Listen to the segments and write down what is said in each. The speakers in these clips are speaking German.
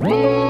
Whoa!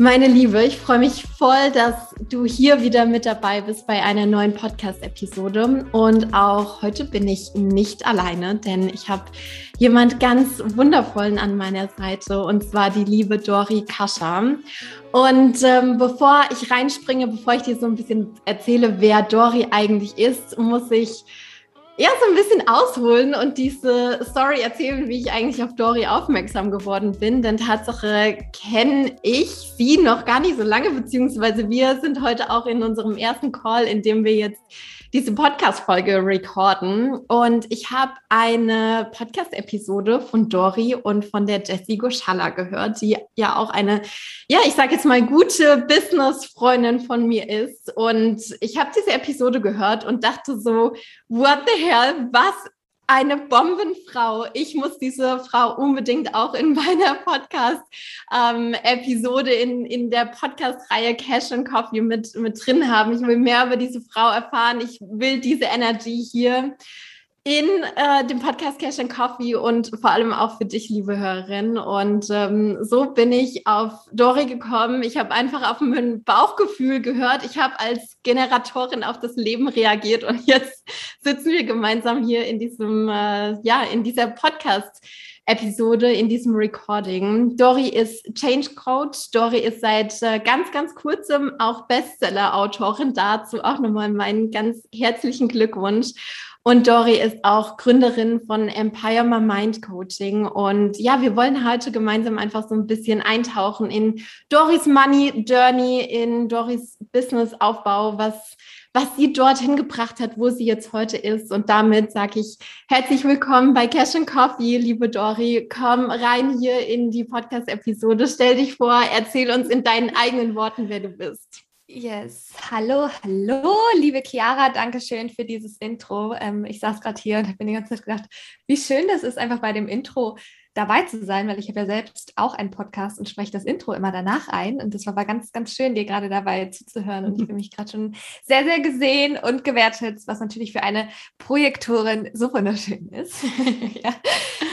Meine Liebe, ich freue mich voll, dass du hier wieder mit dabei bist bei einer neuen Podcast-Episode. Und auch heute bin ich nicht alleine, denn ich habe jemand ganz wundervollen an meiner Seite und zwar die liebe Dori Kascha. Und ähm, bevor ich reinspringe, bevor ich dir so ein bisschen erzähle, wer Dori eigentlich ist, muss ich ja, so ein bisschen ausholen und diese Story erzählen, wie ich eigentlich auf Dory aufmerksam geworden bin. Denn Tatsache kenne ich sie noch gar nicht so lange, beziehungsweise wir sind heute auch in unserem ersten Call, in dem wir jetzt diese Podcast-Folge recorden. Und ich habe eine Podcast-Episode von Dori und von der Jessie Goschalla gehört, die ja auch eine, ja, ich sage jetzt mal, gute Business-Freundin von mir ist. Und ich habe diese Episode gehört und dachte so, what the hell, was eine Bombenfrau. Ich muss diese Frau unbedingt auch in meiner Podcast-Episode ähm, in, in der Podcast-Reihe Cash and Coffee mit, mit drin haben. Ich will mehr über diese Frau erfahren. Ich will diese Energie hier in äh, dem Podcast Cash and Coffee und vor allem auch für dich, liebe Hörerin. Und ähm, so bin ich auf Dori gekommen. Ich habe einfach auf mein Bauchgefühl gehört. Ich habe als Generatorin auf das Leben reagiert und jetzt sitzen wir gemeinsam hier in diesem, äh, ja, in dieser Podcast. Episode in diesem Recording. Dori ist Change Coach. Dori ist seit äh, ganz, ganz kurzem auch Bestseller-Autorin. Dazu auch nochmal meinen ganz herzlichen Glückwunsch. Und Dori ist auch Gründerin von Empire My Mind Coaching. Und ja, wir wollen heute gemeinsam einfach so ein bisschen eintauchen in Doris Money Journey, in Doris Business Aufbau, was was sie dorthin gebracht hat, wo sie jetzt heute ist. Und damit sage ich herzlich willkommen bei Cash and Coffee, liebe Dori. Komm rein hier in die Podcast-Episode. Stell dich vor, erzähl uns in deinen eigenen Worten, wer du bist. Yes, hallo, hallo, liebe Chiara, danke schön für dieses Intro. Ähm, ich saß gerade hier und habe mir die ganze Zeit gedacht, wie schön das ist, einfach bei dem Intro dabei zu sein, weil ich habe ja selbst auch einen Podcast und spreche das Intro immer danach ein. Und das war, war ganz, ganz schön, dir gerade dabei zuzuhören. Und ich fühle mich gerade schon sehr, sehr gesehen und gewertet, was natürlich für eine Projektorin so wunderschön ist. ja.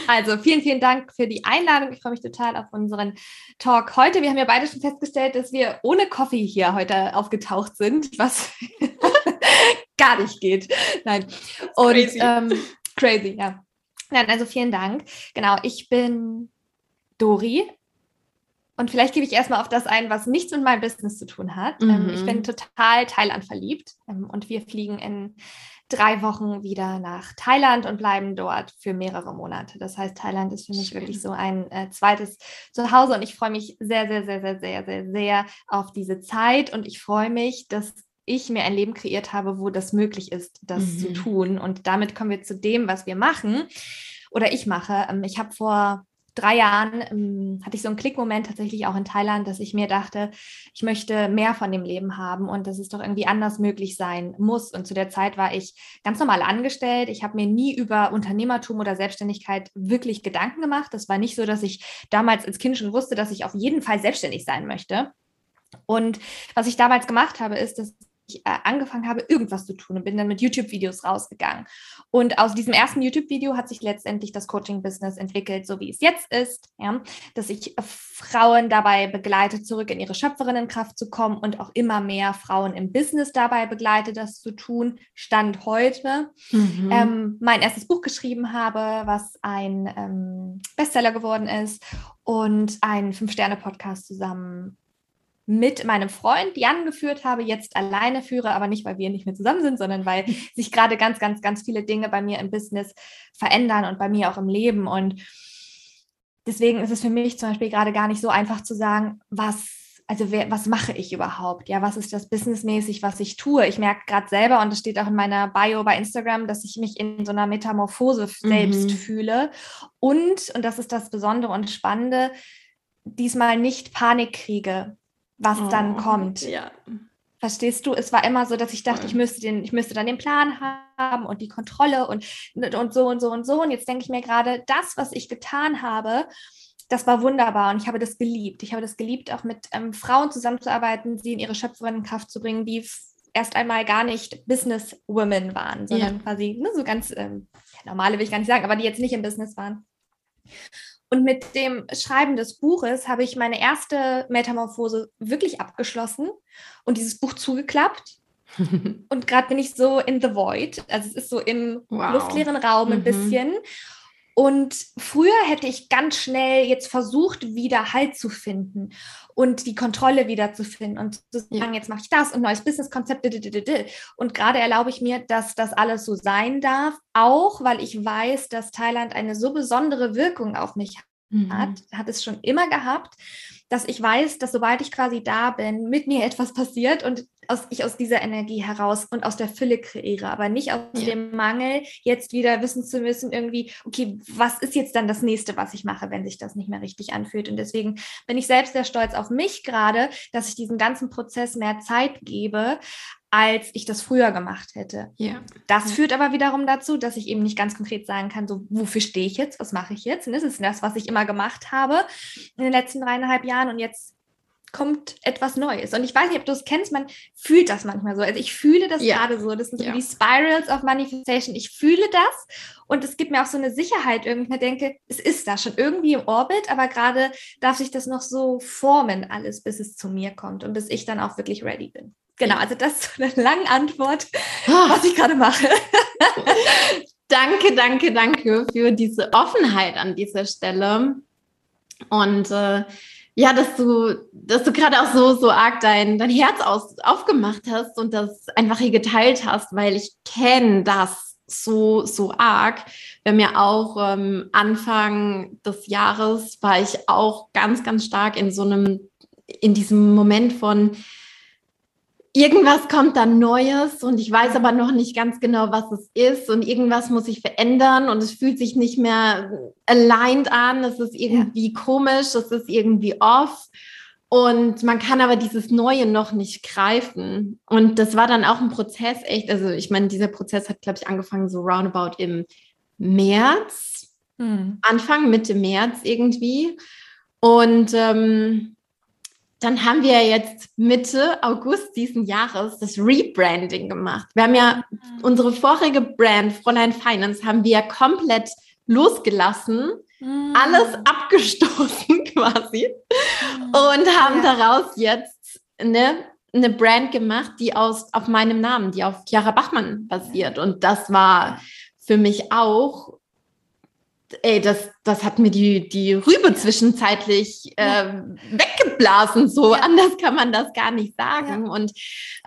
Also vielen, vielen Dank für die Einladung. Ich freue mich total auf unseren Talk heute. Wir haben ja beide schon festgestellt, dass wir ohne Coffee hier heute aufgetaucht sind, was gar nicht geht. Nein. Und crazy. Ähm, crazy, ja. Nein, also vielen Dank. Genau, ich bin Dori. Und vielleicht gebe ich erstmal auf das ein, was nichts mit meinem Business zu tun hat. Mhm. ich bin total Thailand verliebt ähm, und wir fliegen in drei Wochen wieder nach Thailand und bleiben dort für mehrere Monate. Das heißt, Thailand ist für mich Schön. wirklich so ein äh, zweites Zuhause und ich freue mich sehr, sehr, sehr, sehr, sehr, sehr, sehr auf diese Zeit und ich freue mich, dass ich mir ein Leben kreiert habe, wo das möglich ist, das mhm. zu tun. Und damit kommen wir zu dem, was wir machen oder ich mache. Ähm, ich habe vor drei Jahren ähm, hatte ich so einen Klickmoment tatsächlich auch in Thailand, dass ich mir dachte, ich möchte mehr von dem Leben haben und dass es doch irgendwie anders möglich sein muss. Und zu der Zeit war ich ganz normal angestellt. Ich habe mir nie über Unternehmertum oder Selbstständigkeit wirklich Gedanken gemacht. Das war nicht so, dass ich damals als Kind schon wusste, dass ich auf jeden Fall selbstständig sein möchte. Und was ich damals gemacht habe, ist, dass ich äh, angefangen habe, irgendwas zu tun und bin dann mit YouTube-Videos rausgegangen. Und aus diesem ersten YouTube-Video hat sich letztendlich das Coaching-Business entwickelt, so wie es jetzt ist, ja, dass ich Frauen dabei begleite, zurück in ihre Schöpferinnenkraft zu kommen und auch immer mehr Frauen im Business dabei begleite, das zu tun. Stand heute mhm. ähm, mein erstes Buch geschrieben habe, was ein ähm, Bestseller geworden ist und einen Fünf-Sterne-Podcast zusammen mit meinem Freund Jan geführt habe, jetzt alleine führe, aber nicht, weil wir nicht mehr zusammen sind, sondern weil sich gerade ganz, ganz, ganz viele Dinge bei mir im Business verändern und bei mir auch im Leben. Und deswegen ist es für mich zum Beispiel gerade gar nicht so einfach zu sagen, was also wer, was mache ich überhaupt? Ja, was ist das businessmäßig, was ich tue? Ich merke gerade selber, und das steht auch in meiner Bio bei Instagram, dass ich mich in so einer Metamorphose selbst mhm. fühle. Und, und das ist das Besondere und Spannende, diesmal nicht Panik kriege, was oh, dann kommt. Ja. Verstehst du? Es war immer so, dass ich dachte, ich müsste, den, ich müsste dann den Plan haben und die Kontrolle und, und so und so und so. Und jetzt denke ich mir gerade, das, was ich getan habe, das war wunderbar und ich habe das geliebt. Ich habe das geliebt, auch mit ähm, Frauen zusammenzuarbeiten, sie in ihre Schöpferinnenkraft zu bringen, die erst einmal gar nicht Businesswomen waren, sondern ja. quasi ne, so ganz ähm, normale will ich gar nicht sagen, aber die jetzt nicht im Business waren. Und mit dem Schreiben des Buches habe ich meine erste Metamorphose wirklich abgeschlossen und dieses Buch zugeklappt. und gerade bin ich so in the void, also es ist so im wow. luftleeren Raum ein mhm. bisschen. Und früher hätte ich ganz schnell jetzt versucht, wieder Halt zu finden und die Kontrolle wieder zu finden und zu sagen, ja. jetzt mache ich das und neues Businesskonzept. Und gerade erlaube ich mir, dass das alles so sein darf, auch weil ich weiß, dass Thailand eine so besondere Wirkung auf mich mhm. hat, hat es schon immer gehabt, dass ich weiß, dass sobald ich quasi da bin, mit mir etwas passiert und aus, ich aus dieser Energie heraus und aus der Fülle kreiere, aber nicht aus ja. dem Mangel, jetzt wieder wissen zu müssen, irgendwie, okay, was ist jetzt dann das nächste, was ich mache, wenn sich das nicht mehr richtig anfühlt. Und deswegen bin ich selbst sehr stolz auf mich gerade, dass ich diesem ganzen Prozess mehr Zeit gebe, als ich das früher gemacht hätte. Ja. Das führt aber wiederum dazu, dass ich eben nicht ganz konkret sagen kann, so wofür stehe ich jetzt, was mache ich jetzt? Und das ist das, was ich immer gemacht habe in den letzten dreieinhalb Jahren und jetzt kommt etwas Neues. Und ich weiß nicht, ob du es kennst, man fühlt das manchmal so. Also ich fühle das ja. gerade so. Das sind so ja. die Spirals of Manifestation. Ich fühle das und es gibt mir auch so eine Sicherheit irgendwie. Ich denke, es ist da schon irgendwie im Orbit, aber gerade darf sich das noch so formen alles, bis es zu mir kommt und bis ich dann auch wirklich ready bin. Genau, also das ist eine lange Antwort, ah. was ich gerade mache. danke, danke, danke für diese Offenheit an dieser Stelle. Und äh, ja, dass du, dass du gerade auch so, so arg dein, dein Herz aus, aufgemacht hast und das einfach hier geteilt hast, weil ich kenne das so, so arg. Bei mir auch ähm, Anfang des Jahres war ich auch ganz, ganz stark in so einem, in diesem Moment von, irgendwas kommt dann Neues und ich weiß aber noch nicht ganz genau, was es ist und irgendwas muss sich verändern und es fühlt sich nicht mehr aligned an, es ist irgendwie ja. komisch, es ist irgendwie off und man kann aber dieses Neue noch nicht greifen und das war dann auch ein Prozess, echt, also ich meine, dieser Prozess hat, glaube ich, angefangen so roundabout im März, hm. Anfang, Mitte März irgendwie und ähm, dann haben wir jetzt Mitte August diesen Jahres das Rebranding gemacht. Wir haben ja mhm. unsere vorige Brand Fräulein Finance haben wir komplett losgelassen, mhm. alles abgestoßen quasi mhm. und haben ja. daraus jetzt eine, eine Brand gemacht, die aus, auf meinem Namen, die auf Chiara Bachmann basiert. Und das war für mich auch ey, das, das hat mir die, die Rübe zwischenzeitlich äh, weggeblasen. So ja. anders kann man das gar nicht sagen. Ja. Und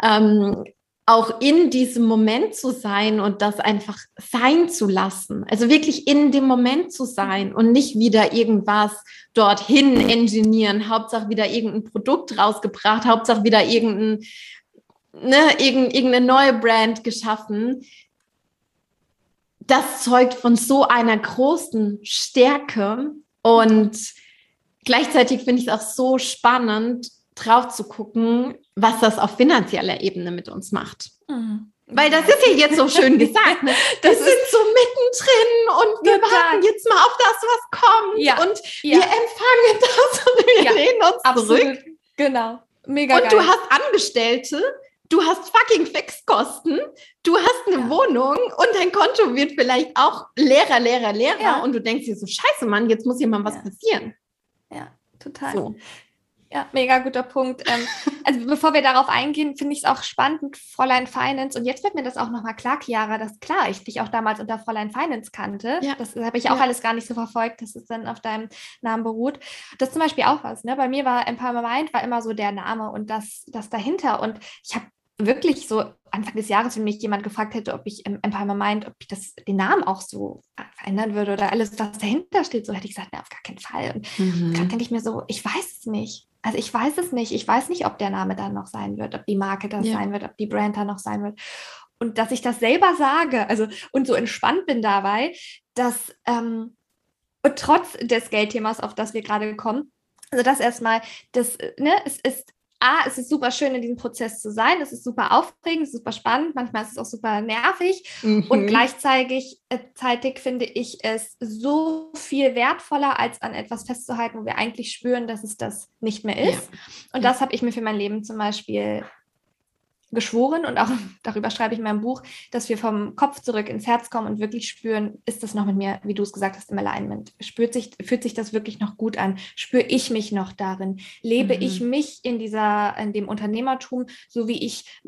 ähm, auch in diesem Moment zu sein und das einfach sein zu lassen. Also wirklich in dem Moment zu sein und nicht wieder irgendwas dorthin ingenieren. Hauptsache wieder irgendein Produkt rausgebracht, Hauptsache wieder irgendein, ne, irgendeine neue Brand geschaffen das zeugt von so einer großen Stärke und gleichzeitig finde ich es auch so spannend, drauf zu gucken, was das auf finanzieller Ebene mit uns macht. Mhm. Weil das ist ja jetzt so schön gesagt. Ne? Das wir sind so mittendrin und wir Total. warten jetzt mal auf das, was kommt. Ja. Und ja. wir empfangen das und wir ja. lehnen uns Absolut. zurück. Genau. Mega und geil. du hast Angestellte, du hast fucking Fixkosten, du hast eine ja. Wohnung und dein Konto wird vielleicht auch leerer, leerer, leerer ja. und du denkst dir so, scheiße, Mann, jetzt muss hier mal was ja. passieren. Ja, total. So. Ja, mega guter Punkt. Ähm, also bevor wir darauf eingehen, finde ich es auch spannend mit Fräulein Finance. Und jetzt wird mir das auch nochmal klar, Chiara, dass klar, ich dich auch damals unter Fräulein Finance kannte. Ja. Das habe ich auch ja. alles gar nicht so verfolgt, dass es dann auf deinem Namen beruht. Das ist zum Beispiel auch was. Ne? Bei mir war Empower Mind war immer so der Name und das, das dahinter. Und ich habe wirklich so Anfang des Jahres, wenn mich jemand gefragt hätte, ob ich im Empire meint, ob ich das, den Namen auch so verändern würde oder alles, was dahinter steht, so hätte ich gesagt, ne, auf gar keinen Fall. Und mhm. gerade denke ich mir so, ich weiß es nicht. Also ich weiß es nicht. Ich weiß nicht, ob der Name dann noch sein wird, ob die Marke das ja. sein wird, ob die Brand da noch sein wird. Und dass ich das selber sage, also und so entspannt bin dabei, dass ähm, und trotz des Geldthemas, auf das wir gerade kommen, also das erstmal, das, ne, es ist A, es ist super schön, in diesem Prozess zu sein. Es ist super aufregend, es ist super spannend. Manchmal ist es auch super nervig. Mhm. Und gleichzeitig äh, zeitig finde ich es so viel wertvoller, als an etwas festzuhalten, wo wir eigentlich spüren, dass es das nicht mehr ist. Ja. Und das habe ich mir für mein Leben zum Beispiel geschworen und auch darüber schreibe ich in meinem Buch, dass wir vom Kopf zurück ins Herz kommen und wirklich spüren, ist das noch mit mir, wie du es gesagt hast, im Alignment? Spürt sich, fühlt sich das wirklich noch gut an? Spüre ich mich noch darin? Lebe mhm. ich mich in dieser, in dem Unternehmertum, so wie ich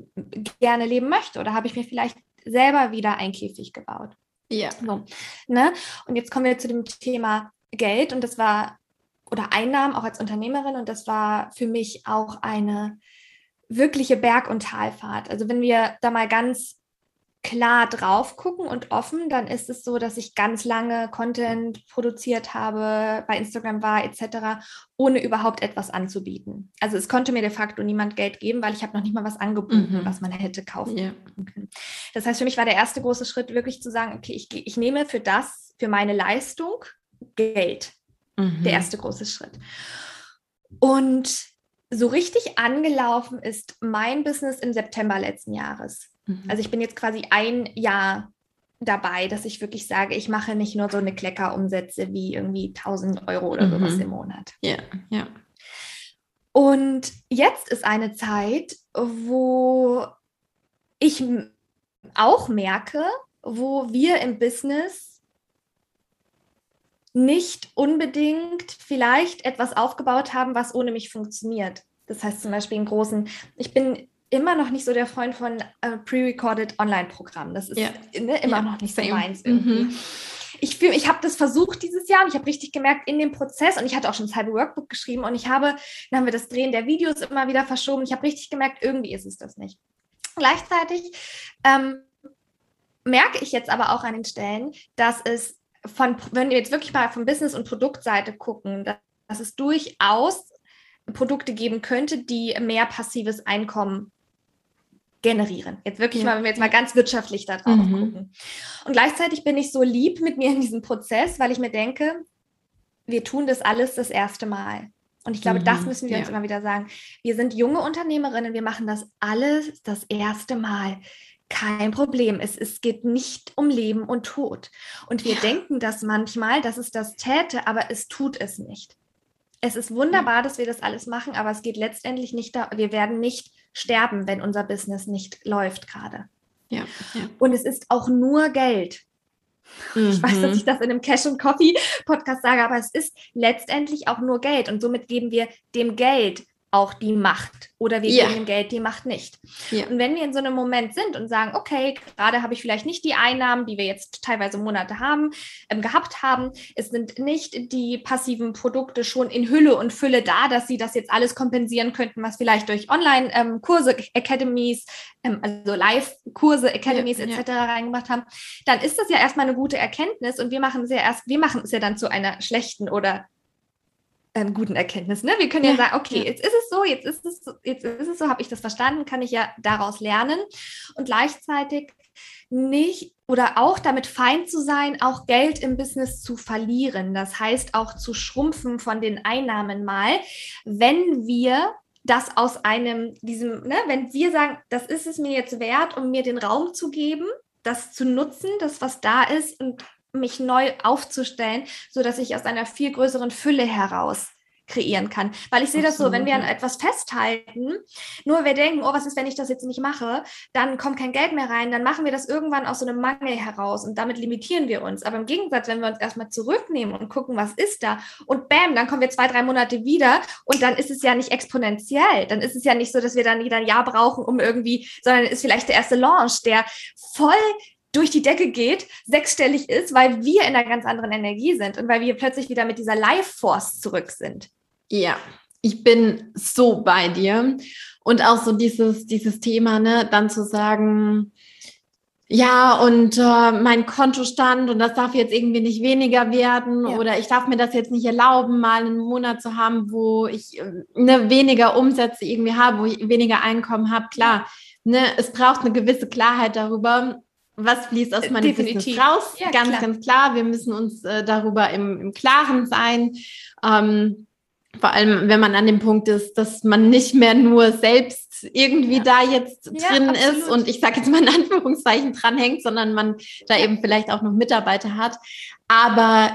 gerne leben möchte? Oder habe ich mir vielleicht selber wieder ein Käfig gebaut? Ja. So, ne? Und jetzt kommen wir zu dem Thema Geld und das war, oder Einnahmen auch als Unternehmerin und das war für mich auch eine wirkliche Berg- und Talfahrt. Also wenn wir da mal ganz klar drauf gucken und offen, dann ist es so, dass ich ganz lange Content produziert habe, bei Instagram war etc., ohne überhaupt etwas anzubieten. Also es konnte mir de facto niemand Geld geben, weil ich habe noch nicht mal was angeboten, mhm. was man hätte kaufen yeah. können. Das heißt, für mich war der erste große Schritt wirklich zu sagen, okay, ich, ich nehme für das, für meine Leistung Geld. Mhm. Der erste große Schritt. Und so richtig angelaufen ist mein Business im September letzten Jahres. Mhm. Also ich bin jetzt quasi ein Jahr dabei, dass ich wirklich sage, ich mache nicht nur so eine Kleckerumsätze wie irgendwie 1000 Euro oder mhm. sowas im Monat. Ja, ja. Und jetzt ist eine Zeit, wo ich auch merke, wo wir im Business nicht unbedingt vielleicht etwas aufgebaut haben, was ohne mich funktioniert. Das heißt zum Beispiel in großen, ich bin immer noch nicht so der Freund von äh, pre-recorded Online-Programmen. Das ist ja. ne, immer ja, noch nicht so meins irgendwie. Mhm. Ich, ich habe das versucht dieses Jahr und ich habe richtig gemerkt in dem Prozess und ich hatte auch schon ein halbe Workbook geschrieben und ich habe, dann haben wir das Drehen der Videos immer wieder verschoben. Ich habe richtig gemerkt, irgendwie ist es das nicht. Gleichzeitig ähm, merke ich jetzt aber auch an den Stellen, dass es von, wenn wir jetzt wirklich mal von Business- und Produktseite gucken, dass, dass es durchaus Produkte geben könnte, die mehr passives Einkommen generieren. Jetzt wirklich mal, wenn wir jetzt mal ganz wirtschaftlich da drauf mhm. gucken. Und gleichzeitig bin ich so lieb mit mir in diesem Prozess, weil ich mir denke, wir tun das alles das erste Mal. Und ich glaube, mhm. das müssen wir ja. uns immer wieder sagen. Wir sind junge Unternehmerinnen, wir machen das alles das erste Mal. Kein Problem. Es, es geht nicht um Leben und Tod. Und wir ja. denken das manchmal, dass es das täte, aber es tut es nicht. Es ist wunderbar, dass wir das alles machen, aber es geht letztendlich nicht da, wir werden nicht sterben, wenn unser Business nicht läuft gerade. Ja, ja. Und es ist auch nur Geld. Mhm. Ich weiß, dass mhm. ich das in einem Cash and Coffee Podcast sage, aber es ist letztendlich auch nur Geld und somit geben wir dem Geld auch die Macht oder wir ja. geben dem Geld die Macht nicht. Ja. Und wenn wir in so einem Moment sind und sagen, okay, gerade habe ich vielleicht nicht die Einnahmen, die wir jetzt teilweise Monate haben, ähm, gehabt haben, es sind nicht die passiven Produkte schon in Hülle und Fülle da, dass sie das jetzt alles kompensieren könnten, was vielleicht durch Online-Kurse, ähm, Academies, ähm, also Live-Kurse, Academies ja, etc. reingemacht haben, dann ist das ja erstmal eine gute Erkenntnis und wir machen es ja erst, wir machen es ja dann zu einer schlechten oder ähm, guten Erkenntnis. Ne? Wir können ja, ja sagen, okay, ja. jetzt ist es so, jetzt ist es so, jetzt ist es so, habe ich das verstanden, kann ich ja daraus lernen und gleichzeitig nicht oder auch damit fein zu sein, auch Geld im Business zu verlieren. Das heißt auch zu schrumpfen von den Einnahmen mal, wenn wir das aus einem, diesem, ne, wenn wir sagen, das ist es mir jetzt wert, um mir den Raum zu geben, das zu nutzen, das, was da ist und mich neu aufzustellen, so dass ich aus einer viel größeren Fülle heraus kreieren kann. Weil ich sehe das so, wenn wir an etwas festhalten, nur wir denken, oh, was ist, wenn ich das jetzt nicht mache, dann kommt kein Geld mehr rein, dann machen wir das irgendwann aus so einem Mangel heraus und damit limitieren wir uns. Aber im Gegensatz, wenn wir uns erstmal zurücknehmen und gucken, was ist da und bam, dann kommen wir zwei, drei Monate wieder und dann ist es ja nicht exponentiell. Dann ist es ja nicht so, dass wir dann wieder ein Jahr brauchen, um irgendwie, sondern ist vielleicht der erste Launch, der voll durch die Decke geht, sechsstellig ist, weil wir in einer ganz anderen Energie sind und weil wir plötzlich wieder mit dieser Life Force zurück sind. Ja, ich bin so bei dir. Und auch so dieses, dieses Thema, ne, dann zu sagen, ja, und äh, mein Kontostand und das darf jetzt irgendwie nicht weniger werden ja. oder ich darf mir das jetzt nicht erlauben, mal einen Monat zu haben, wo ich äh, ne, weniger Umsätze irgendwie habe, wo ich weniger Einkommen habe. Klar, ne, es braucht eine gewisse Klarheit darüber, was fließt aus meinem Definitiv. Business raus. Ja, ganz, klar. ganz klar. Wir müssen uns äh, darüber im, im Klaren sein. Ähm, vor allem, wenn man an dem Punkt ist, dass man nicht mehr nur selbst irgendwie ja. da jetzt drin ja, ist und ich sage jetzt mal in Anführungszeichen dranhängt, sondern man da eben vielleicht auch noch Mitarbeiter hat. Aber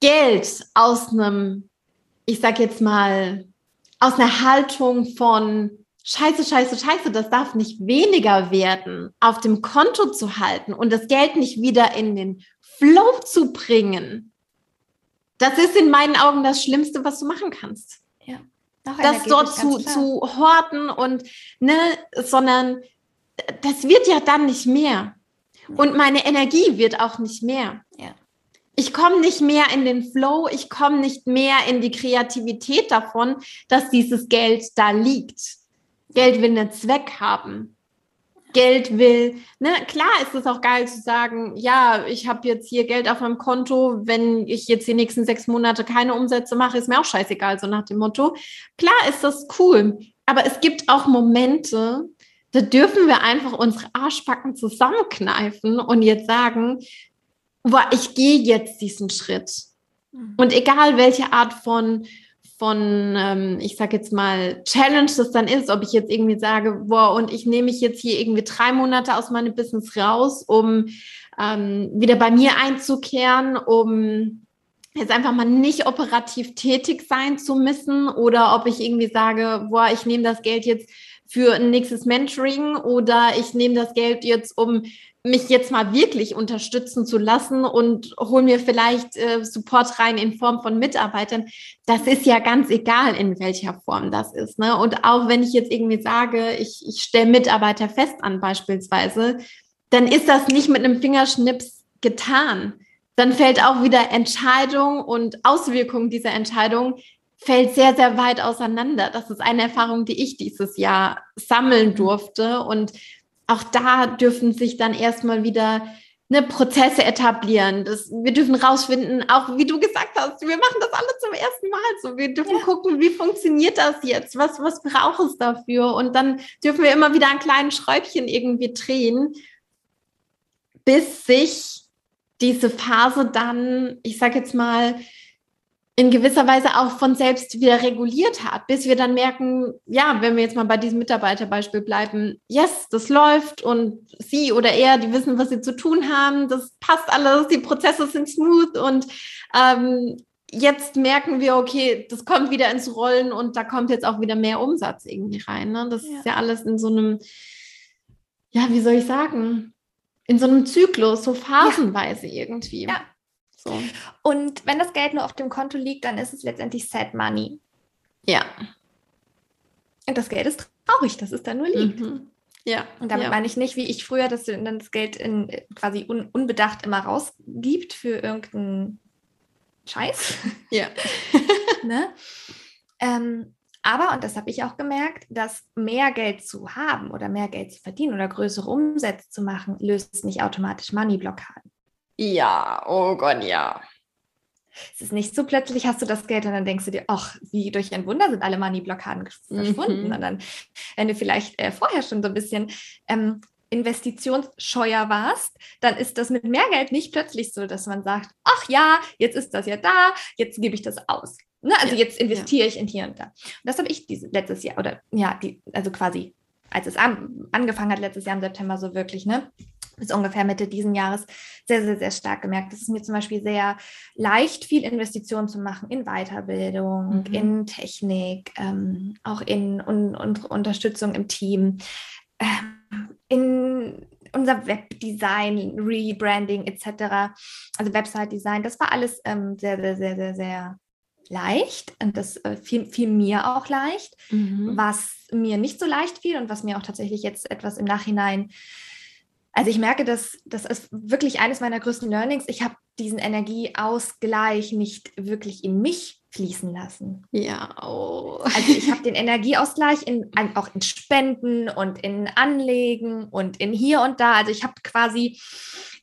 Geld aus einem, ich sage jetzt mal, aus einer Haltung von Scheiße, scheiße, scheiße, das darf nicht weniger werden, auf dem Konto zu halten und das Geld nicht wieder in den Flow zu bringen, das ist in meinen Augen das Schlimmste, was du machen kannst. Ja. Das dort zu, zu horten und, ne, sondern das wird ja dann nicht mehr. Und meine Energie wird auch nicht mehr. Ja. Ich komme nicht mehr in den Flow, ich komme nicht mehr in die Kreativität davon, dass dieses Geld da liegt. Geld will einen Zweck haben. Geld will. Ne? Klar ist es auch geil zu sagen, ja, ich habe jetzt hier Geld auf meinem Konto, wenn ich jetzt die nächsten sechs Monate keine Umsätze mache, ist mir auch scheißegal, so nach dem Motto. Klar ist das cool, aber es gibt auch Momente, da dürfen wir einfach unsere Arschbacken zusammenkneifen und jetzt sagen, boah, ich gehe jetzt diesen Schritt. Mhm. Und egal welche Art von von, ähm, ich sag jetzt mal, Challenge das dann ist, ob ich jetzt irgendwie sage, boah, und ich nehme mich jetzt hier irgendwie drei Monate aus meinem Business raus, um ähm, wieder bei mir einzukehren, um jetzt einfach mal nicht operativ tätig sein zu müssen oder ob ich irgendwie sage, boah, ich nehme das Geld jetzt für ein nächstes Mentoring oder ich nehme das Geld jetzt, um mich jetzt mal wirklich unterstützen zu lassen und hol mir vielleicht äh, Support rein in Form von Mitarbeitern. Das ist ja ganz egal, in welcher Form das ist. Ne? Und auch wenn ich jetzt irgendwie sage, ich, ich stelle Mitarbeiter fest an beispielsweise, dann ist das nicht mit einem Fingerschnips getan. Dann fällt auch wieder Entscheidung und Auswirkung dieser Entscheidung fällt sehr, sehr weit auseinander. Das ist eine Erfahrung, die ich dieses Jahr sammeln durfte und auch da dürfen sich dann erstmal wieder ne, Prozesse etablieren. Das, wir dürfen rausfinden, auch wie du gesagt hast, wir machen das alle zum ersten Mal so. Wir dürfen ja. gucken, wie funktioniert das jetzt? Was, was braucht es dafür? Und dann dürfen wir immer wieder ein kleines Schräubchen irgendwie drehen, bis sich diese Phase dann, ich sage jetzt mal, in gewisser Weise auch von selbst wieder reguliert hat, bis wir dann merken, ja, wenn wir jetzt mal bei diesem Mitarbeiterbeispiel bleiben, yes, das läuft und sie oder er, die wissen, was sie zu tun haben, das passt alles, die Prozesse sind smooth und ähm, jetzt merken wir, okay, das kommt wieder ins Rollen und da kommt jetzt auch wieder mehr Umsatz irgendwie rein. Ne? Das ja. ist ja alles in so einem, ja, wie soll ich sagen, in so einem Zyklus, so phasenweise ja. irgendwie. Ja, so. Und wenn das Geld nur auf dem Konto liegt, dann ist es letztendlich Sad Money. Ja. Und das Geld ist traurig, dass es da nur liegt. Mhm. Ja. Und damit ja. meine ich nicht, wie ich früher, dass du dann das Geld in, quasi un, unbedacht immer rausgibt für irgendeinen Scheiß. Ja. ne? ähm, aber, und das habe ich auch gemerkt, dass mehr Geld zu haben oder mehr Geld zu verdienen oder größere Umsätze zu machen, löst nicht automatisch Money-Blockaden. Ja, oh Gott, ja. Es ist nicht so plötzlich hast du das Geld und dann denkst du dir, ach, wie durch ein Wunder sind alle Money-Blockaden verschwunden. Mhm. Und dann, wenn du vielleicht äh, vorher schon so ein bisschen ähm, investitionsscheuer warst, dann ist das mit mehr Geld nicht plötzlich so, dass man sagt, ach ja, jetzt ist das ja da, jetzt gebe ich das aus. Ne? Also ja, jetzt investiere ja. ich in hier und da. Und das habe ich dieses letztes Jahr oder ja, die, also quasi, als es an, angefangen hat, letztes Jahr im September so wirklich, ne? Bis ungefähr Mitte diesen Jahres sehr, sehr, sehr stark gemerkt. Es ist mir zum Beispiel sehr leicht, viel Investitionen zu machen in Weiterbildung, mhm. in Technik, ähm, auch in un un Unterstützung im Team, ähm, in unser Webdesign, Rebranding etc., also Website-Design. Das war alles ähm, sehr, sehr, sehr, sehr, sehr leicht und das äh, fiel, fiel, mir auch leicht. Mhm. Was mir nicht so leicht fiel und was mir auch tatsächlich jetzt etwas im Nachhinein also ich merke, dass das ist wirklich eines meiner größten Learnings. Ich habe diesen Energieausgleich nicht wirklich in mich fließen lassen. Ja, oh. Also ich habe den Energieausgleich in, auch in Spenden und in Anlegen und in hier und da. Also ich habe quasi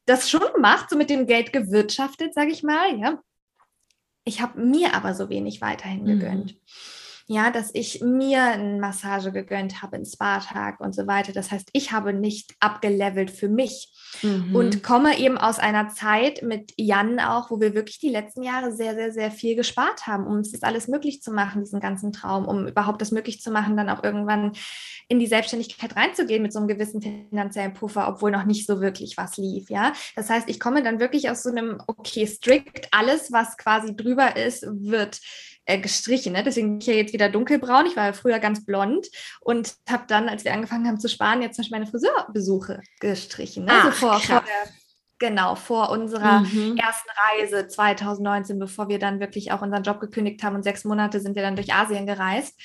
das schon gemacht, so mit dem Geld gewirtschaftet, sage ich mal. Ja. Ich habe mir aber so wenig weiterhin mhm. gegönnt. Mhm ja, dass ich mir eine Massage gegönnt habe, einen Spa-Tag und so weiter. Das heißt, ich habe nicht abgelevelt für mich mhm. und komme eben aus einer Zeit mit Jan auch, wo wir wirklich die letzten Jahre sehr, sehr, sehr viel gespart haben, um es das alles möglich zu machen, diesen ganzen Traum, um überhaupt das möglich zu machen, dann auch irgendwann in die Selbstständigkeit reinzugehen mit so einem gewissen finanziellen Puffer, obwohl noch nicht so wirklich was lief, ja. Das heißt, ich komme dann wirklich aus so einem, okay, strikt, alles, was quasi drüber ist, wird äh, gestrichen. Ne? Deswegen bin ich ja jetzt wieder dunkelbraun. Ich war ja früher ganz blond und habe dann, als wir angefangen haben zu sparen, jetzt zum Beispiel meine Friseurbesuche gestrichen. Ne? Ach, so vor, vor der, genau, vor unserer mhm. ersten Reise 2019, bevor wir dann wirklich auch unseren Job gekündigt haben und sechs Monate sind wir dann durch Asien gereist.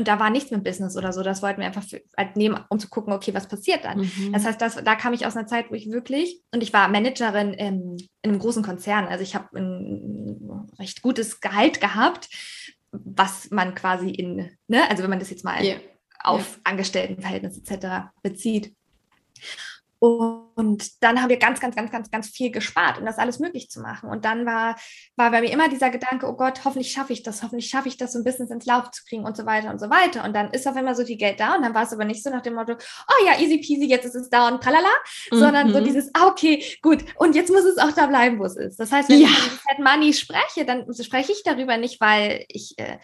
Und da war nichts mit Business oder so. Das wollten wir einfach für, halt nehmen, um zu gucken, okay, was passiert dann. Mhm. Das heißt, das, da kam ich aus einer Zeit, wo ich wirklich, und ich war Managerin im, in einem großen Konzern. Also ich habe ein recht gutes Gehalt gehabt, was man quasi in, ne, also wenn man das jetzt mal yeah. auf yeah. Angestelltenverhältnis etc. bezieht. Und dann haben wir ganz, ganz, ganz, ganz, ganz viel gespart, um das alles möglich zu machen. Und dann war, war bei mir immer dieser Gedanke, oh Gott, hoffentlich schaffe ich das, hoffentlich schaffe ich das, so ein Business ins Lauf zu kriegen und so weiter und so weiter. Und dann ist auf einmal so viel Geld da und dann war es aber nicht so nach dem Motto, oh ja, easy peasy, jetzt ist es da und tralala, mhm. sondern so mhm. dieses, ah, okay, gut, und jetzt muss es auch da bleiben, wo es ist. Das heißt, wenn ja. ich über Set Money spreche, dann spreche ich darüber nicht, weil ich äh,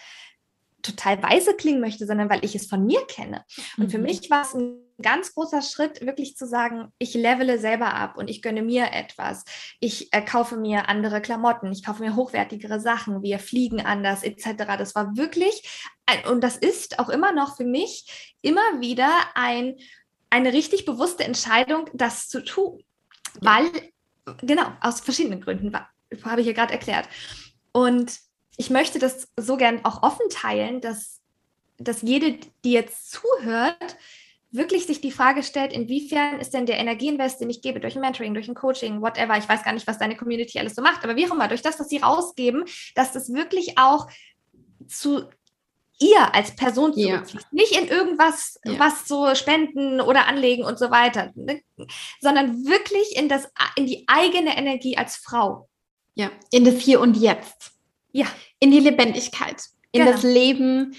total weise klingen möchte, sondern weil ich es von mir kenne. Und mhm. für mich war es ein ganz großer Schritt, wirklich zu sagen, ich levele selber ab und ich gönne mir etwas. Ich äh, kaufe mir andere Klamotten, ich kaufe mir hochwertigere Sachen, wir fliegen anders etc. Das war wirklich, ein, und das ist auch immer noch für mich immer wieder ein, eine richtig bewusste Entscheidung, das zu tun. Weil, genau, aus verschiedenen Gründen, habe ich ja gerade erklärt. Und ich möchte das so gern auch offen teilen, dass, dass jede, die jetzt zuhört, wirklich sich die Frage stellt, inwiefern ist denn der Energieinvest, den ich gebe, durch ein Mentoring, durch ein Coaching, whatever, ich weiß gar nicht, was deine Community alles so macht, aber wie auch immer, durch das, was sie rausgeben, dass das wirklich auch zu ihr als Person zurückfließt. Ja. Nicht in irgendwas, ja. was so Spenden oder Anlegen und so weiter, ne? sondern wirklich in, das, in die eigene Energie als Frau. Ja, in das Hier und Jetzt. Ja. In die Lebendigkeit, in genau. das Leben,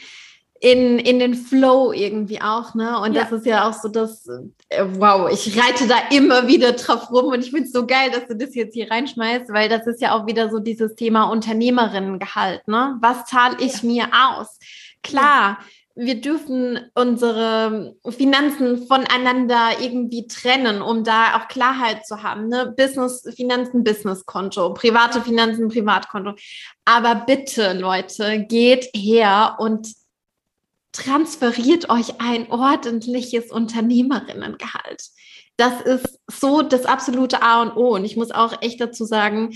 in, in den Flow irgendwie auch, ne? Und ja. das ist ja auch so das, äh, wow, ich reite da immer wieder drauf rum und ich finde es so geil, dass du das jetzt hier reinschmeißt, weil das ist ja auch wieder so dieses Thema Unternehmerinnengehalt, ne? Was zahle ich ja. mir aus? Klar, ja. Wir dürfen unsere Finanzen voneinander irgendwie trennen, um da auch Klarheit zu haben, ne? Business, Finanzen, Businesskonto, private Finanzen, Privatkonto. Aber bitte, Leute, geht her und transferiert euch ein ordentliches Unternehmerinnengehalt. Das ist so das absolute A und O. Und ich muss auch echt dazu sagen,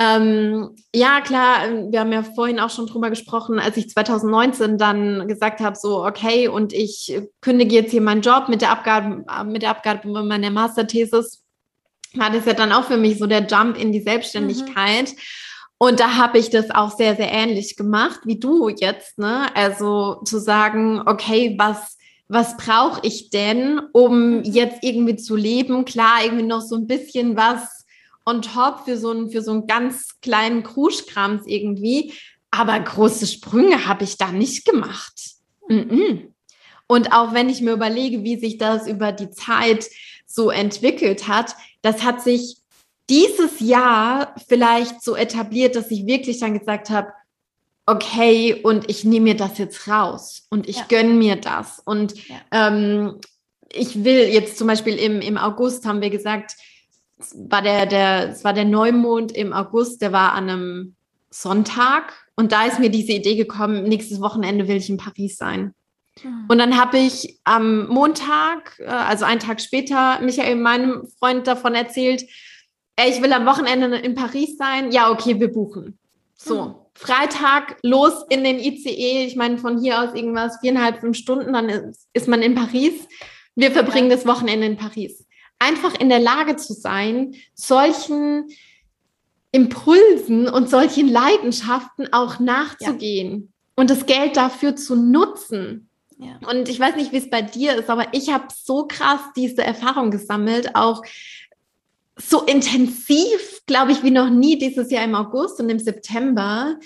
ähm, ja, klar, wir haben ja vorhin auch schon drüber gesprochen, als ich 2019 dann gesagt habe, so, okay, und ich kündige jetzt hier meinen Job mit der Abgabe, mit der Abgabe meiner Masterthesis, war das ja dann auch für mich so der Jump in die Selbstständigkeit. Mhm. Und da habe ich das auch sehr, sehr ähnlich gemacht wie du jetzt. Ne? Also zu sagen, okay, was, was brauche ich denn, um mhm. jetzt irgendwie zu leben? Klar, irgendwie noch so ein bisschen was on top für so einen, für so einen ganz kleinen Kruschkrams irgendwie. Aber große Sprünge habe ich da nicht gemacht. Mhm. Und auch wenn ich mir überlege, wie sich das über die Zeit so entwickelt hat, das hat sich dieses Jahr vielleicht so etabliert, dass ich wirklich dann gesagt habe, okay, und ich nehme mir das jetzt raus und ich ja. gönne mir das. Und ja. ähm, ich will jetzt zum Beispiel im, im August haben wir gesagt, es war der, der, es war der Neumond im August, der war an einem Sonntag. Und da ist mir diese Idee gekommen, nächstes Wochenende will ich in Paris sein. Hm. Und dann habe ich am Montag, äh, also einen Tag später, Michael, meinem Freund, davon erzählt, ich will am Wochenende in Paris sein. Ja, okay, wir buchen. So, mhm. Freitag los in den ICE. Ich meine, von hier aus irgendwas viereinhalb, fünf Stunden, dann ist, ist man in Paris. Wir verbringen das Wochenende in Paris. Einfach in der Lage zu sein, solchen Impulsen und solchen Leidenschaften auch nachzugehen ja. und das Geld dafür zu nutzen. Ja. Und ich weiß nicht, wie es bei dir ist, aber ich habe so krass diese Erfahrung gesammelt, auch so intensiv, glaube ich, wie noch nie dieses Jahr im August und im September.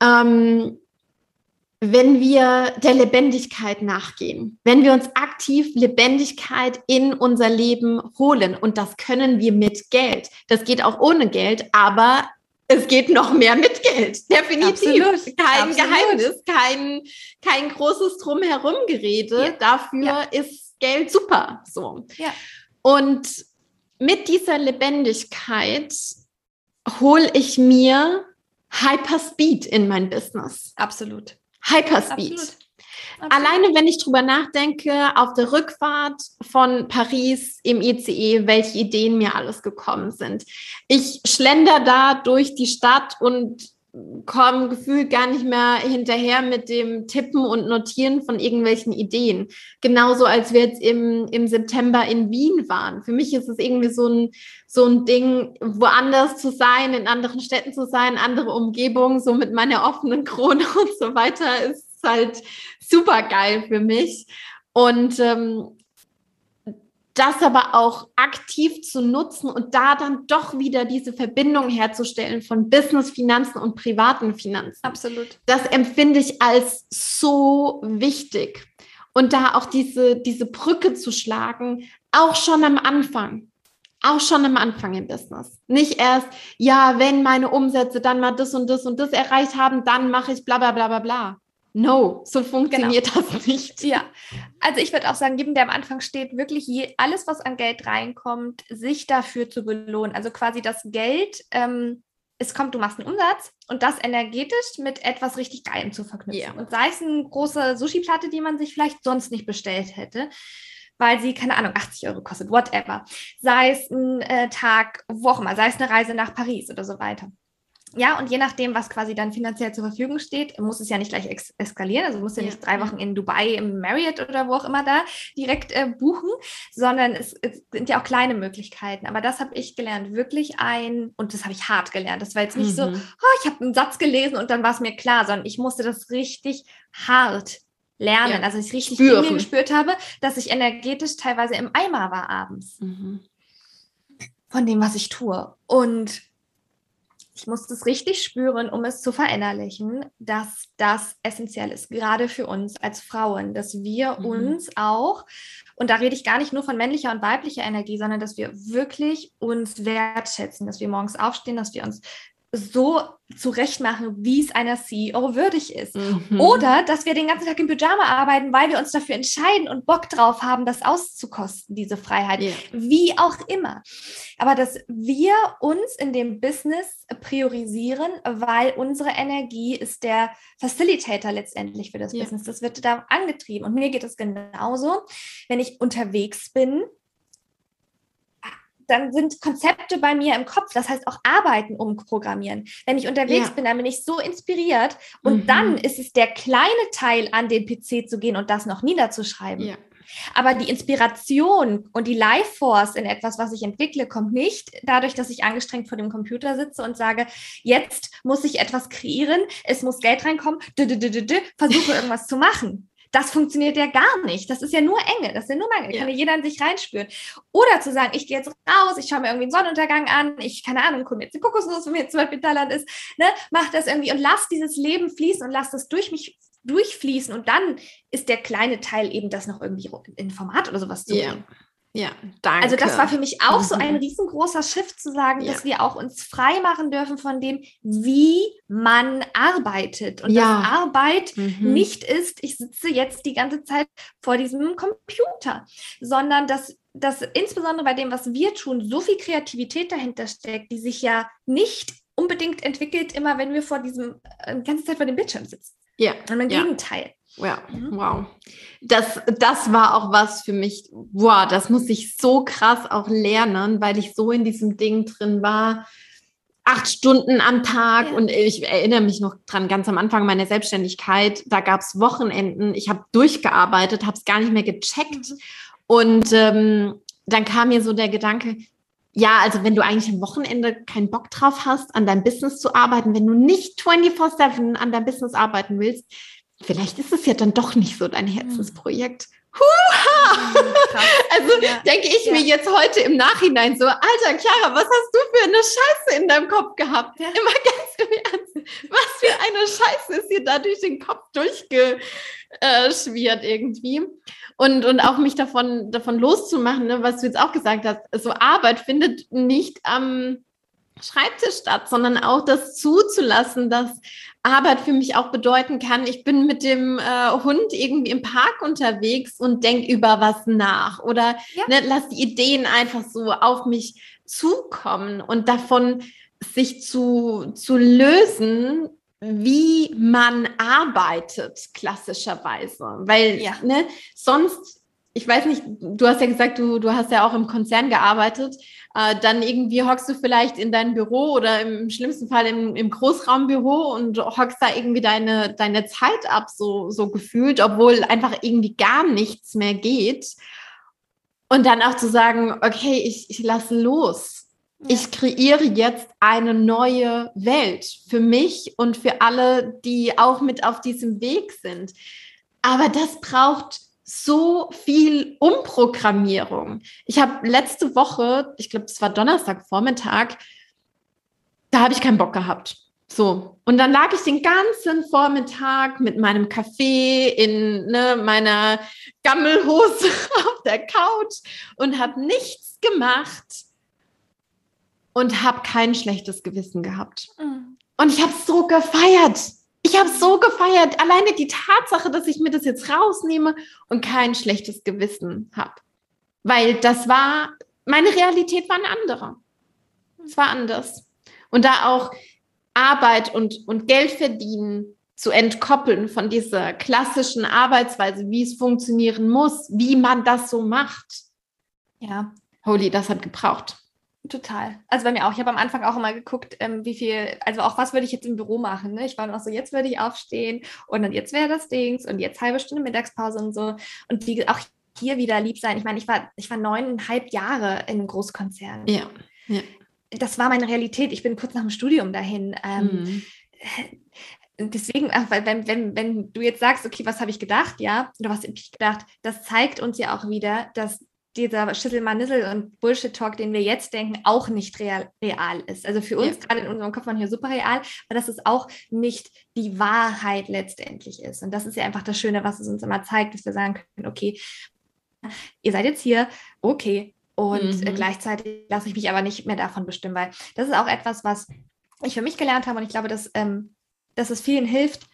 Ähm, wenn wir der Lebendigkeit nachgehen, wenn wir uns aktiv Lebendigkeit in unser Leben holen. Und das können wir mit Geld. Das geht auch ohne Geld, aber es geht noch mehr mit Geld. Definitiv. Absolut. Kein Absolut. Geheimnis, kein, kein großes Drumherum-Gerede. Ja. Dafür ja. ist Geld super. So. Ja. Und mit dieser Lebendigkeit hole ich mir Hyperspeed in mein Business. Absolut. Hyperspeed. Absolut. Absolut. Alleine, wenn ich drüber nachdenke, auf der Rückfahrt von Paris im ICE, welche Ideen mir alles gekommen sind. Ich schlender da durch die Stadt und komme gefühlt gar nicht mehr hinterher mit dem Tippen und Notieren von irgendwelchen Ideen. Genauso als wir jetzt im, im September in Wien waren. Für mich ist es irgendwie so ein, so ein Ding, woanders zu sein, in anderen Städten zu sein, andere Umgebungen, so mit meiner offenen Krone und so weiter, ist halt super geil für mich. Und ähm, das aber auch aktiv zu nutzen und da dann doch wieder diese Verbindung herzustellen von Business, Finanzen und privaten Finanzen. Absolut. Das empfinde ich als so wichtig. Und da auch diese, diese Brücke zu schlagen, auch schon am Anfang. Auch schon am Anfang im Business. Nicht erst, ja, wenn meine Umsätze dann mal das und das und das erreicht haben, dann mache ich bla bla bla bla bla. No, so funktioniert genau. das nicht. Ja, also ich würde auch sagen, jedem, der am Anfang steht, wirklich je, alles, was an Geld reinkommt, sich dafür zu belohnen. Also quasi das Geld, ähm, es kommt, du machst einen Umsatz und das energetisch mit etwas richtig Geilem zu verknüpfen. Yeah. Und sei es eine große Sushi-Platte, die man sich vielleicht sonst nicht bestellt hätte, weil sie, keine Ahnung, 80 Euro kostet, whatever. Sei es ein äh, Tag, wo auch immer, sei es eine Reise nach Paris oder so weiter. Ja, und je nachdem, was quasi dann finanziell zur Verfügung steht, muss es ja nicht gleich ex eskalieren. Also muss ja, ja nicht drei Wochen in Dubai im Marriott oder wo auch immer da direkt äh, buchen, sondern es, es, sind ja auch kleine Möglichkeiten. Aber das habe ich gelernt, wirklich ein, und das habe ich hart gelernt. Das war jetzt nicht mhm. so, oh, ich habe einen Satz gelesen und dann war es mir klar, sondern ich musste das richtig hart lernen. Ja. Also ich richtig Spüren. gespürt habe, dass ich energetisch teilweise im Eimer war abends. Mhm. Von dem, was ich tue. Und ich muss das richtig spüren, um es zu verinnerlichen, dass das essentiell ist, gerade für uns als Frauen, dass wir mhm. uns auch, und da rede ich gar nicht nur von männlicher und weiblicher Energie, sondern dass wir wirklich uns wertschätzen, dass wir morgens aufstehen, dass wir uns so zurechtmachen, wie es einer CEO würdig ist. Mhm. Oder dass wir den ganzen Tag im Pyjama arbeiten, weil wir uns dafür entscheiden und Bock drauf haben, das auszukosten, diese Freiheit. Yeah. Wie auch immer. Aber dass wir uns in dem Business priorisieren, weil unsere Energie ist der Facilitator letztendlich für das yeah. Business. Das wird da angetrieben. Und mir geht es genauso, wenn ich unterwegs bin dann sind Konzepte bei mir im Kopf, das heißt auch Arbeiten umprogrammieren. Wenn ich unterwegs ja. bin, dann bin ich so inspiriert und mhm. dann ist es der kleine Teil, an den PC zu gehen und das noch niederzuschreiben. Ja. Aber die Inspiration und die Life Force in etwas, was ich entwickle, kommt nicht dadurch, dass ich angestrengt vor dem Computer sitze und sage, jetzt muss ich etwas kreieren, es muss Geld reinkommen, versuche irgendwas zu machen. Das funktioniert ja gar nicht. Das ist ja nur Enge, das ist ja nur Mangel. Ja. Kann ja jeder in sich reinspüren. Oder zu sagen, ich gehe jetzt raus, ich schaue mir irgendwie einen Sonnenuntergang an, ich, keine Ahnung, gucke mir jetzt die Kokosnuss, wenn mir jetzt zum Beispiel Thailand ist, ne, mach das irgendwie und lass dieses Leben fließen und lass das durch mich durchfließen und dann ist der kleine Teil eben das noch irgendwie in Format oder sowas zu yeah. Ja, danke. Also das war für mich auch so ein riesengroßer Shift zu sagen, ja. dass wir auch uns frei machen dürfen von dem, wie man arbeitet. Und ja. dass Arbeit mhm. nicht ist, ich sitze jetzt die ganze Zeit vor diesem Computer, sondern dass, dass insbesondere bei dem, was wir tun, so viel Kreativität dahinter steckt, die sich ja nicht unbedingt entwickelt, immer wenn wir vor diesem, äh, die ganze Zeit vor dem Bildschirm sitzen. Ja. Sondern im ja. Gegenteil. Ja, mhm. wow. Das, das war auch was für mich, wow, das muss ich so krass auch lernen, weil ich so in diesem Ding drin war. Acht Stunden am Tag ja. und ich erinnere mich noch dran, ganz am Anfang meiner Selbstständigkeit, da gab es Wochenenden, ich habe durchgearbeitet, habe es gar nicht mehr gecheckt. Mhm. Und ähm, dann kam mir so der Gedanke, ja, also wenn du eigentlich am Wochenende keinen Bock drauf hast, an deinem Business zu arbeiten, wenn du nicht 24-7 an deinem Business arbeiten willst, vielleicht ist es ja dann doch nicht so dein hm. Herzensprojekt. Huha! also ja. denke ich ja. mir jetzt heute im Nachhinein so, alter Chiara, was hast du für eine Scheiße in deinem Kopf gehabt? Ja. Immer ganz im Ernst. Was für eine Scheiße ist hier da durch den Kopf durchgeschwirrt irgendwie. Und, und auch mich davon, davon loszumachen, ne, was du jetzt auch gesagt hast, so Arbeit findet nicht am Schreibtisch statt, sondern auch das zuzulassen, dass Arbeit für mich auch bedeuten kann, ich bin mit dem äh, Hund irgendwie im Park unterwegs und denke über was nach oder ja. ne, lass die Ideen einfach so auf mich zukommen und davon sich zu, zu lösen, wie man arbeitet, klassischerweise. Weil ja. ne, sonst, ich weiß nicht, du hast ja gesagt, du, du hast ja auch im Konzern gearbeitet äh, dann irgendwie hockst du vielleicht in dein Büro oder im schlimmsten Fall im, im Großraumbüro und hockst da irgendwie deine, deine Zeit ab, so, so gefühlt, obwohl einfach irgendwie gar nichts mehr geht. Und dann auch zu sagen, okay, ich, ich lasse los. Ja. Ich kreiere jetzt eine neue Welt für mich und für alle, die auch mit auf diesem Weg sind. Aber das braucht so viel Umprogrammierung. Ich habe letzte Woche, ich glaube, es war Donnerstagvormittag, da habe ich keinen Bock gehabt. So. Und dann lag ich den ganzen Vormittag mit meinem Kaffee in ne, meiner Gammelhose auf der Couch und habe nichts gemacht und habe kein schlechtes Gewissen gehabt. Mhm. Und ich habe so gefeiert ich habe so gefeiert, alleine die Tatsache, dass ich mir das jetzt rausnehme und kein schlechtes Gewissen habe. Weil das war, meine Realität war eine andere. Es war anders. Und da auch Arbeit und, und Geld verdienen zu entkoppeln von dieser klassischen Arbeitsweise, wie es funktionieren muss, wie man das so macht. Ja. Holy, das hat gebraucht. Total. Also bei mir auch. Ich habe am Anfang auch immer geguckt, ähm, wie viel, also auch was würde ich jetzt im Büro machen. Ne? Ich war noch so, jetzt würde ich aufstehen und dann jetzt wäre das Dings und jetzt halbe Stunde Mittagspause und so. Und wie auch hier wieder lieb sein. Ich meine, ich war, ich war neuneinhalb Jahre in einem Großkonzern. Ja. ja. Das war meine Realität. Ich bin kurz nach dem Studium dahin. Ähm, mhm. Deswegen, wenn, wenn, wenn du jetzt sagst, okay, was habe ich gedacht, ja, oder was habe ich gedacht, das zeigt uns ja auch wieder, dass dieser Schisselmanissel und Bullshit-Talk, den wir jetzt denken, auch nicht real, real ist. Also für uns, ja. gerade in unserem Kopf, man hier super real, aber dass es auch nicht die Wahrheit letztendlich ist. Und das ist ja einfach das Schöne, was es uns immer zeigt, dass wir sagen können, okay, ihr seid jetzt hier, okay. Und mhm. gleichzeitig lasse ich mich aber nicht mehr davon bestimmen, weil das ist auch etwas, was ich für mich gelernt habe und ich glaube, dass, ähm, dass es vielen hilft,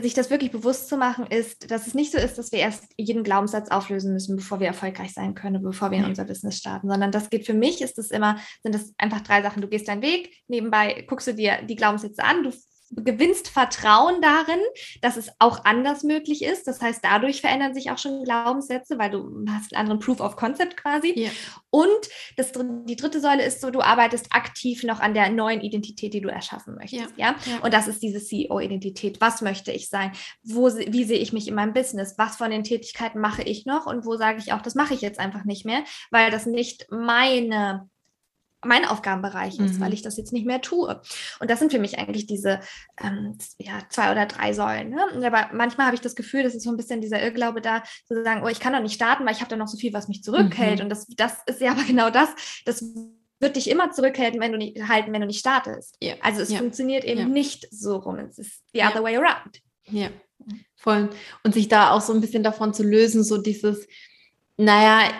sich das wirklich bewusst zu machen, ist, dass es nicht so ist, dass wir erst jeden Glaubenssatz auflösen müssen, bevor wir erfolgreich sein können, bevor wir in unser Business starten, sondern das geht für mich, ist es immer, sind das einfach drei Sachen. Du gehst deinen Weg, nebenbei guckst du dir die Glaubenssätze an, du gewinnst Vertrauen darin, dass es auch anders möglich ist. Das heißt, dadurch verändern sich auch schon Glaubenssätze, weil du hast einen anderen Proof of Concept quasi. Ja. Und das, die dritte Säule ist so, du arbeitest aktiv noch an der neuen Identität, die du erschaffen möchtest. Ja. ja? Und das ist diese CEO-Identität. Was möchte ich sein? Wo, wie sehe ich mich in meinem Business? Was von den Tätigkeiten mache ich noch? Und wo sage ich auch, das mache ich jetzt einfach nicht mehr, weil das nicht meine mein Aufgabenbereich ist, mhm. weil ich das jetzt nicht mehr tue. Und das sind für mich eigentlich diese ähm, ja, zwei oder drei Säulen. Ne? Aber manchmal habe ich das Gefühl, das ist so ein bisschen dieser Irrglaube da, zu sagen, oh, ich kann doch nicht starten, weil ich habe da noch so viel, was mich zurückhält. Mhm. Und das, das ist ja aber genau das, das wird dich immer zurückhalten, wenn du nicht halten, wenn du nicht startest. Ja. Also es ja. funktioniert eben ja. nicht so rum. Es ist the other way around. Ja, voll. Und sich da auch so ein bisschen davon zu lösen, so dieses, naja,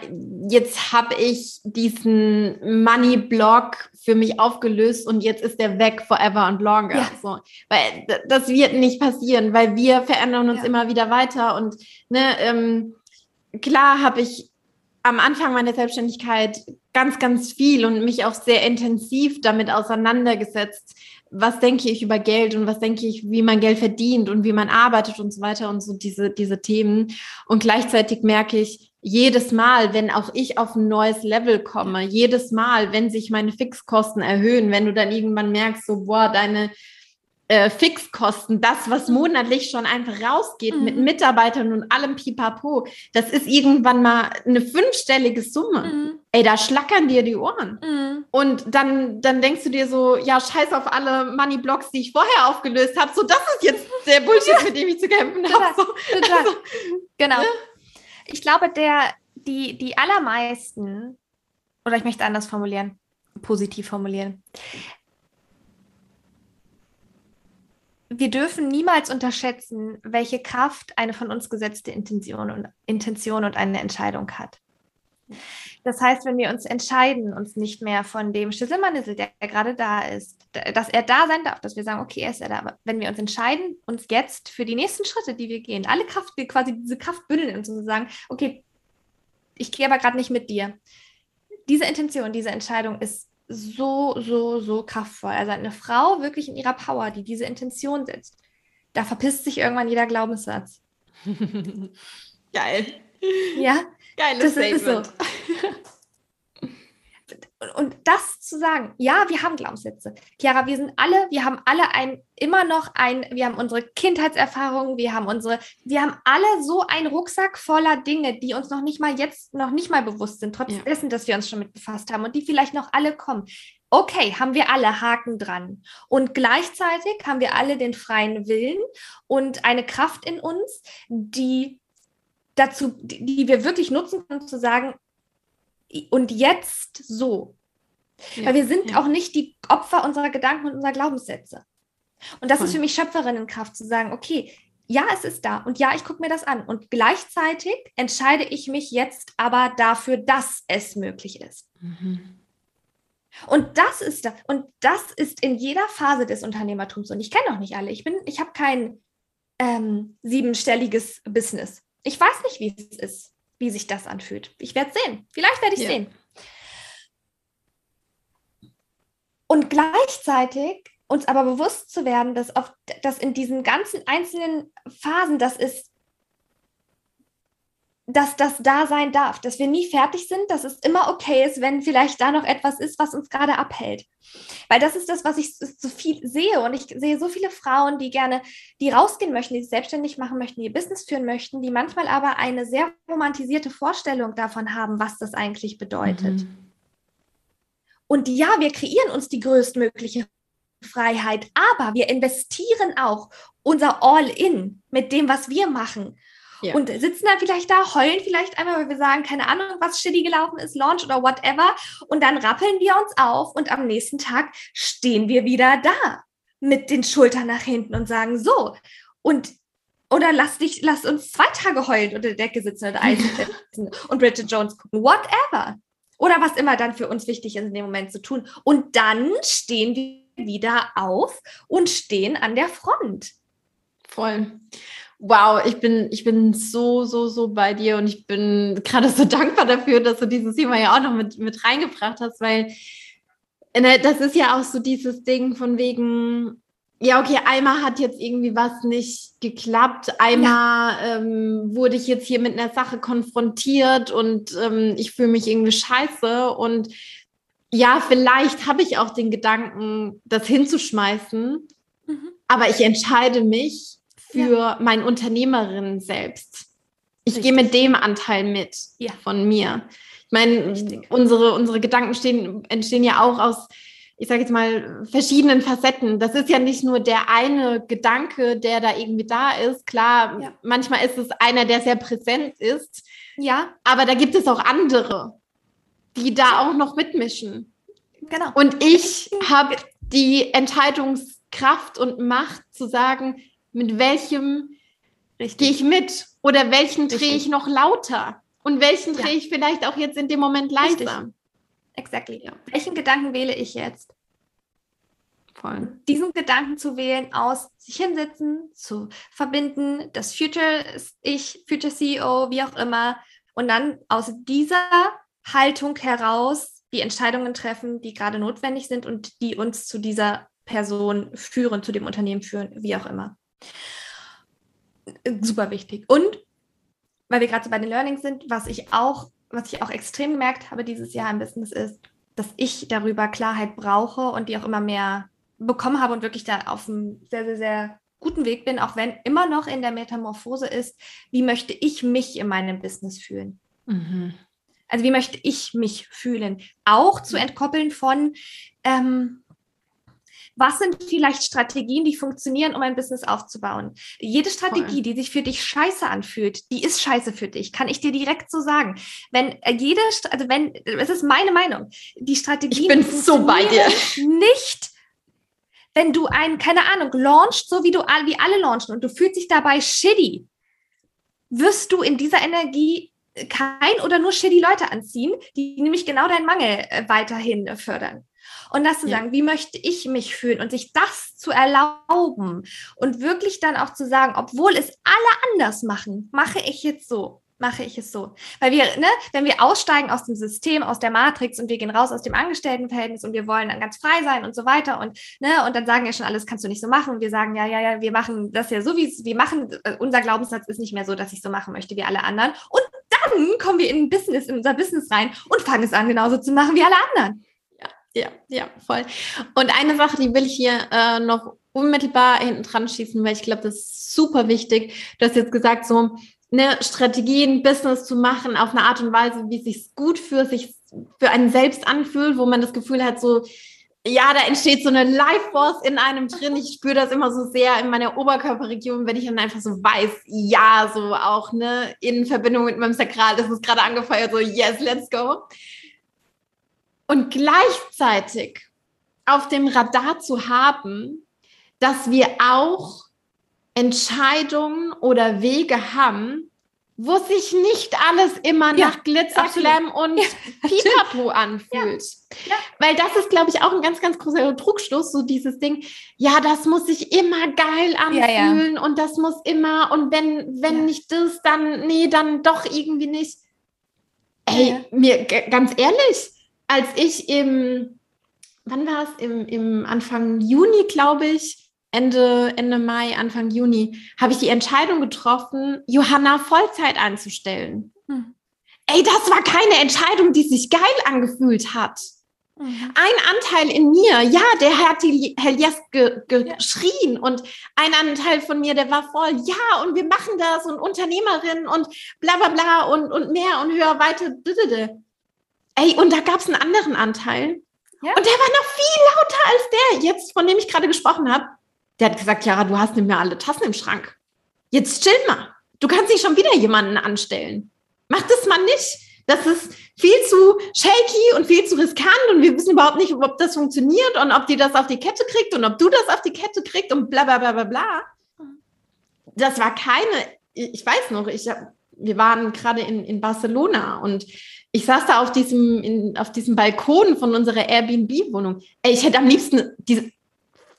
jetzt habe ich diesen Money-Block für mich aufgelöst und jetzt ist der weg forever and longer. Ja. So. Weil das wird nicht passieren, weil wir verändern uns ja. immer wieder weiter. Und ne, ähm, klar habe ich am Anfang meiner Selbstständigkeit ganz, ganz viel und mich auch sehr intensiv damit auseinandergesetzt. Was denke ich über Geld und was denke ich, wie man Geld verdient und wie man arbeitet und so weiter und so diese, diese Themen. Und gleichzeitig merke ich, jedes Mal, wenn auch ich auf ein neues Level komme, jedes Mal, wenn sich meine Fixkosten erhöhen, wenn du dann irgendwann merkst, so, boah, deine äh, Fixkosten, das, was mhm. monatlich schon einfach rausgeht mhm. mit Mitarbeitern und allem Pipapo, das ist irgendwann mal eine fünfstellige Summe. Mhm. Ey, da schlackern dir die Ohren. Mhm. Und dann, dann denkst du dir so, ja, scheiß auf alle Money-Blocks, die ich vorher aufgelöst habe. So, das ist jetzt der Bullshit, mit dem ich zu kämpfen habe. So, also, genau. Ja. Ich glaube, der, die, die allermeisten, oder ich möchte anders formulieren, positiv formulieren, wir dürfen niemals unterschätzen, welche Kraft eine von uns gesetzte Intention und, Intention und eine Entscheidung hat. Das heißt, wenn wir uns entscheiden, uns nicht mehr von dem Schlüsselmanissel, der gerade da ist, dass er da sein darf, dass wir sagen, okay, er ist er da, aber wenn wir uns entscheiden, uns jetzt für die nächsten Schritte, die wir gehen, alle Kraft, wir quasi diese Kraft bündeln in uns und sagen, okay, ich gehe aber gerade nicht mit dir. Diese Intention, diese Entscheidung ist so, so, so kraftvoll. Also eine Frau wirklich in ihrer Power, die diese Intention setzt, da verpisst sich irgendwann jeder Glaubenssatz. Geil. Ja, Geiles das Statement. Ist so. Und das zu sagen, ja, wir haben Glaubenssätze. Chiara, wir sind alle, wir haben alle ein, immer noch ein, wir haben unsere Kindheitserfahrungen, wir haben unsere, wir haben alle so einen Rucksack voller Dinge, die uns noch nicht mal jetzt, noch nicht mal bewusst sind, trotz ja. dessen, dass wir uns schon mit befasst haben und die vielleicht noch alle kommen. Okay, haben wir alle Haken dran. Und gleichzeitig haben wir alle den freien Willen und eine Kraft in uns, die dazu, die wir wirklich nutzen können, zu sagen, und jetzt so. Ja, Weil wir sind ja. auch nicht die Opfer unserer Gedanken und unserer Glaubenssätze. Und das Voll. ist für mich Schöpferinnenkraft zu sagen, okay, ja, es ist da und ja, ich gucke mir das an. Und gleichzeitig entscheide ich mich jetzt aber dafür, dass es möglich ist. Mhm. Und das ist das, und das ist in jeder Phase des Unternehmertums. Und ich kenne auch nicht alle. Ich bin, ich habe kein ähm, siebenstelliges Business. Ich weiß nicht, wie es ist wie sich das anfühlt. Ich werde sehen. Vielleicht werde ich ja. sehen. Und gleichzeitig uns aber bewusst zu werden, dass, auf, dass in diesen ganzen einzelnen Phasen, das ist dass das da sein darf, dass wir nie fertig sind, dass es immer okay ist, wenn vielleicht da noch etwas ist, was uns gerade abhält. Weil das ist das, was ich so viel sehe. Und ich sehe so viele Frauen, die gerne, die rausgehen möchten, die sich selbstständig machen möchten, die ihr Business führen möchten, die manchmal aber eine sehr romantisierte Vorstellung davon haben, was das eigentlich bedeutet. Mhm. Und ja, wir kreieren uns die größtmögliche Freiheit, aber wir investieren auch unser All-in mit dem, was wir machen ja. und sitzen dann vielleicht da, heulen vielleicht einmal, weil wir sagen, keine Ahnung, was shitty gelaufen ist, Launch oder whatever. Und dann rappeln wir uns auf und am nächsten Tag stehen wir wieder da mit den Schultern nach hinten und sagen, so. Und oder lass dich, lass uns zwei Tage heulend unter der Decke sitzen oder Eis sitzen und Bridget Jones gucken. Whatever. Oder was immer dann für uns wichtig ist in dem Moment zu tun. Und dann stehen wir wieder auf und stehen an der Front. Voll. Wow, ich bin, ich bin so, so, so bei dir und ich bin gerade so dankbar dafür, dass du dieses Thema ja auch noch mit, mit reingebracht hast, weil ne, das ist ja auch so dieses Ding von wegen, ja, okay, einmal hat jetzt irgendwie was nicht geklappt, einmal ja. ähm, wurde ich jetzt hier mit einer Sache konfrontiert und ähm, ich fühle mich irgendwie scheiße und ja, vielleicht habe ich auch den Gedanken, das hinzuschmeißen, mhm. aber ich entscheide mich, für ja. mein Unternehmerin selbst. Ich gehe mit dem Anteil mit ja. von mir. Ich meine, unsere, unsere Gedanken stehen, entstehen ja auch aus, ich sage jetzt mal, verschiedenen Facetten. Das ist ja nicht nur der eine Gedanke, der da irgendwie da ist. Klar, ja. manchmal ist es einer, der sehr präsent ist. Ja. Aber da gibt es auch andere, die da auch noch mitmischen. Genau. Und ich habe die Entscheidungskraft und Macht zu sagen, mit welchem gehe ich mit oder welchen drehe ich noch lauter und welchen ja. drehe ich vielleicht auch jetzt in dem Moment leiser. Exactly. Ja. Welchen Gedanken wähle ich jetzt? Voll. Diesen Gedanken zu wählen aus sich hinsetzen, zu verbinden, das Future Ich, Future CEO, wie auch immer, und dann aus dieser Haltung heraus die Entscheidungen treffen, die gerade notwendig sind und die uns zu dieser Person führen, zu dem Unternehmen führen, wie auch immer. Super wichtig. Und weil wir gerade so bei den Learnings sind, was ich auch, was ich auch extrem gemerkt habe dieses Jahr im Business ist, dass ich darüber Klarheit brauche und die auch immer mehr bekommen habe und wirklich da auf einem sehr, sehr, sehr guten Weg bin, auch wenn immer noch in der Metamorphose ist, wie möchte ich mich in meinem Business fühlen? Mhm. Also wie möchte ich mich fühlen? Auch zu entkoppeln von, ähm, was sind vielleicht Strategien, die funktionieren, um ein Business aufzubauen? Jede Strategie, Voll. die sich für dich scheiße anfühlt, die ist scheiße für dich, kann ich dir direkt so sagen. Wenn äh, jede, also wenn, es ist meine Meinung, die Strategie. Ich bin so bei dir. Nicht wenn du einen, keine Ahnung, launchst, so wie du wie alle launchen und du fühlst dich dabei shitty, wirst du in dieser Energie kein oder nur shitty Leute anziehen, die nämlich genau deinen Mangel äh, weiterhin fördern. Und das zu ja. sagen, wie möchte ich mich fühlen und sich das zu erlauben und wirklich dann auch zu sagen, obwohl es alle anders machen, mache ich jetzt so mache ich es so. Weil wir, ne, wenn wir aussteigen aus dem System, aus der Matrix und wir gehen raus aus dem Angestelltenverhältnis und wir wollen dann ganz frei sein und so weiter und, ne, und dann sagen ja schon alles kannst du nicht so machen und wir sagen, ja, ja, ja, wir machen das ja so, wie es, wir machen, äh, unser Glaubenssatz ist nicht mehr so, dass ich so machen möchte wie alle anderen. Und dann kommen wir in ein Business, in unser Business rein und fangen es an, genauso zu machen wie alle anderen. Ja, ja, voll. Und eine Sache, die will ich hier äh, noch unmittelbar hinten dran schießen, weil ich glaube, das ist super wichtig. Du hast jetzt gesagt, so, eine Strategien, Business zu machen auf eine Art und Weise, wie es sich gut für sich für einen selbst anfühlt, wo man das Gefühl hat, so ja, da entsteht so eine Life Force in einem drin. Ich spüre das immer so sehr in meiner Oberkörperregion, wenn ich dann einfach so weiß, ja, so auch ne in Verbindung mit meinem Sakral, das ist gerade angefeuert, so yes, let's go. Und gleichzeitig auf dem Radar zu haben, dass wir auch Entscheidungen oder Wege haben, wo sich nicht alles immer ja, nach Glitzerglam und ja, Pipapo anfühlt. Ja, Weil das ist, glaube ich, auch ein ganz, ganz großer Trugschluss, so dieses Ding, ja, das muss sich immer geil anfühlen und das muss immer, und wenn, wenn nicht das, dann, nee, dann doch irgendwie nicht. Ey, mir, ganz ehrlich, als ich im, wann war es, im, im Anfang Juni, glaube ich, Ende, Ende Mai, Anfang Juni, habe ich die Entscheidung getroffen, Johanna Vollzeit anzustellen. Hm. Ey, das war keine Entscheidung, die sich geil angefühlt hat. Mhm. Ein Anteil in mir, ja, der hat die Helias ge, ge ja. geschrien und ein Anteil von mir, der war voll, ja, und wir machen das und Unternehmerin und bla bla bla und, und mehr und höher, weiter. Ey, und da gab es einen anderen Anteil. Ja. Und der war noch viel lauter als der jetzt, von dem ich gerade gesprochen habe. Der hat gesagt, Jara, du hast nicht mehr alle Tassen im Schrank. Jetzt chill mal. Du kannst nicht schon wieder jemanden anstellen. Mach das mal nicht. Das ist viel zu shaky und viel zu riskant und wir wissen überhaupt nicht, ob das funktioniert und ob die das auf die Kette kriegt und ob du das auf die Kette kriegst und bla bla bla bla bla. Das war keine, ich weiß noch, ich wir waren gerade in, in Barcelona und ich saß da auf diesem, in, auf diesem Balkon von unserer Airbnb-Wohnung. Ey, ich hätte am liebsten diese,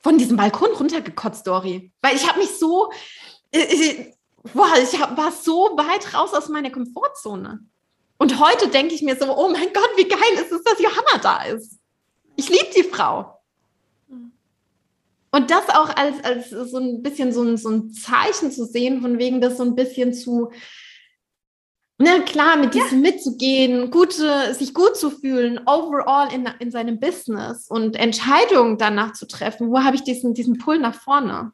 von diesem Balkon runtergekotzt, Dori. Weil ich habe mich so, ich, boah, ich hab, war so weit raus aus meiner Komfortzone. Und heute denke ich mir so, oh mein Gott, wie geil ist es, dass Johanna da ist. Ich liebe die Frau. Und das auch als, als so ein bisschen so ein, so ein Zeichen zu sehen, von wegen das so ein bisschen zu, ne, klar, mit diesem ja. mitzugehen, gute, sich gut zu fühlen, overall in, in seinem Business und Entscheidungen danach zu treffen, wo habe ich diesen, diesen Pull nach vorne?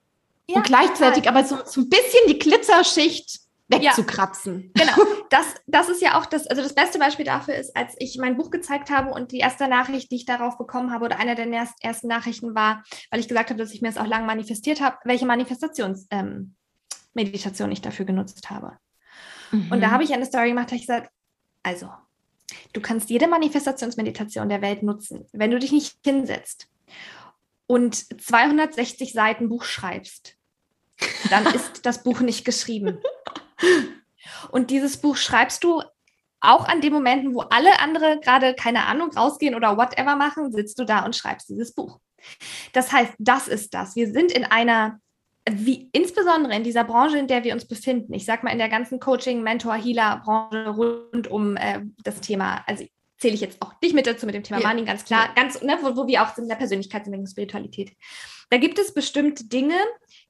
Ja, und gleichzeitig total. aber so, so ein bisschen die Glitzerschicht wegzukratzen. Ja, genau. Das, das ist ja auch das, also das beste Beispiel dafür ist, als ich mein Buch gezeigt habe und die erste Nachricht, die ich darauf bekommen habe, oder eine der ersten Nachrichten war, weil ich gesagt habe, dass ich mir das auch lange manifestiert habe, welche Manifestationsmeditation ähm, ich dafür genutzt habe. Mhm. Und da mhm. habe ich eine Story gemacht, da ich gesagt, also, du kannst jede Manifestationsmeditation der Welt nutzen. Wenn du dich nicht hinsetzt und 260 Seiten Buch schreibst, dann ist das Buch nicht geschrieben. Und dieses Buch schreibst du auch an den Momenten, wo alle andere gerade, keine Ahnung, rausgehen oder whatever machen, sitzt du da und schreibst dieses Buch. Das heißt, das ist das. Wir sind in einer wie insbesondere in dieser Branche, in der wir uns befinden, ich sage mal in der ganzen Coaching, Mentor, Healer-Branche rund um äh, das Thema, also zähle ich jetzt auch dich mit dazu mit dem Thema ja. Money, ganz klar, ja. ganz, ne, wo, wo wir auch sind in der Persönlichkeitsentwicklung, Spiritualität. Da gibt es bestimmte Dinge,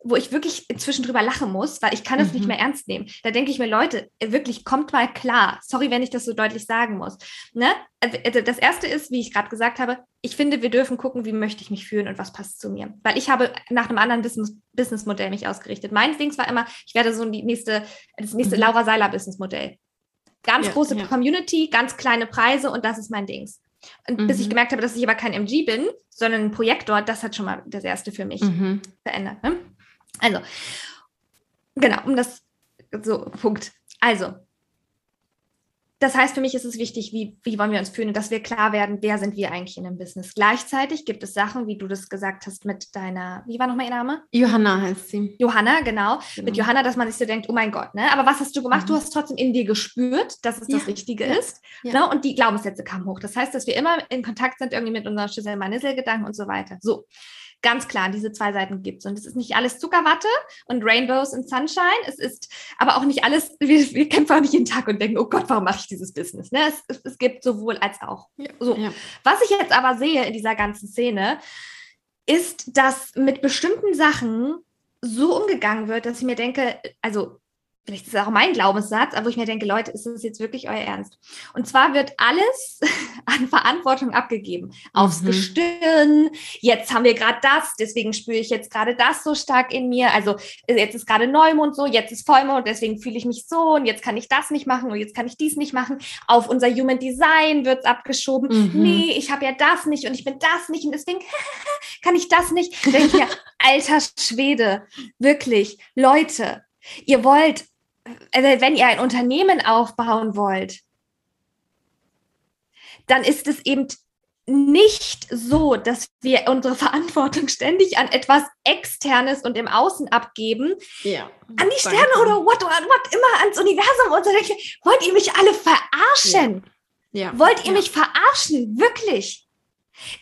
wo ich wirklich inzwischen drüber lachen muss, weil ich kann es mhm. nicht mehr ernst nehmen. Da denke ich mir, Leute, wirklich, kommt mal klar. Sorry, wenn ich das so deutlich sagen muss. Ne? Also, also das Erste ist, wie ich gerade gesagt habe, ich finde, wir dürfen gucken, wie möchte ich mich fühlen und was passt zu mir. Weil ich habe nach einem anderen Business, Businessmodell mich ausgerichtet. Mein Ding war immer, ich werde so die nächste, das nächste mhm. Laura Seiler Businessmodell. Ganz ja, große ja. Community, ganz kleine Preise und das ist mein Dings. Und mhm. bis ich mhm. gemerkt habe, dass ich aber kein MG bin, sondern ein Projektor, das hat schon mal das Erste für mich mhm. verändert. Ne? Also, genau, um das, so, Punkt. Also, das heißt, für mich ist es wichtig, wie, wie wollen wir uns fühlen und dass wir klar werden, wer sind wir eigentlich in dem Business. Gleichzeitig gibt es Sachen, wie du das gesagt hast mit deiner, wie war nochmal ihr Name? Johanna heißt sie. Johanna, genau. genau. Mit Johanna, dass man sich so denkt, oh mein Gott, ne? Aber was hast du gemacht? Mhm. Du hast trotzdem in dir gespürt, dass es ja. das Richtige ja. ist. Ja. Ne? Und die Glaubenssätze kamen hoch. Das heißt, dass wir immer in Kontakt sind irgendwie mit unseren Schüssel-Manissel-Gedanken und so weiter. So ganz klar diese zwei Seiten gibt. Und es ist nicht alles Zuckerwatte und Rainbows und Sunshine. Es ist aber auch nicht alles, wir, wir kämpfen auch nicht jeden Tag und denken, oh Gott, warum mache ich dieses Business? Ne? Es, es, es gibt sowohl als auch. So. Ja. Was ich jetzt aber sehe in dieser ganzen Szene, ist, dass mit bestimmten Sachen so umgegangen wird, dass ich mir denke, also vielleicht ist das auch mein Glaubenssatz, aber wo ich mir denke, Leute, ist das jetzt wirklich euer Ernst? Und zwar wird alles an Verantwortung abgegeben. Aufs mhm. Gestirn, jetzt haben wir gerade das, deswegen spüre ich jetzt gerade das so stark in mir. Also jetzt ist gerade Neumond so, jetzt ist Vollmond, deswegen fühle ich mich so und jetzt kann ich das nicht machen und jetzt kann ich dies nicht machen. Auf unser Human Design wird es abgeschoben. Mhm. Nee, ich habe ja das nicht und ich bin das nicht und deswegen kann ich das nicht. denke ich mir, alter Schwede, wirklich, Leute, ihr wollt also wenn ihr ein Unternehmen aufbauen wollt, dann ist es eben nicht so, dass wir unsere Verantwortung ständig an etwas Externes und im Außen abgeben. Ja, an die Sterne danke. oder what, what immer ans Universum und so. Wollt ihr mich alle verarschen? Ja. ja. Wollt ihr mich verarschen? Wirklich?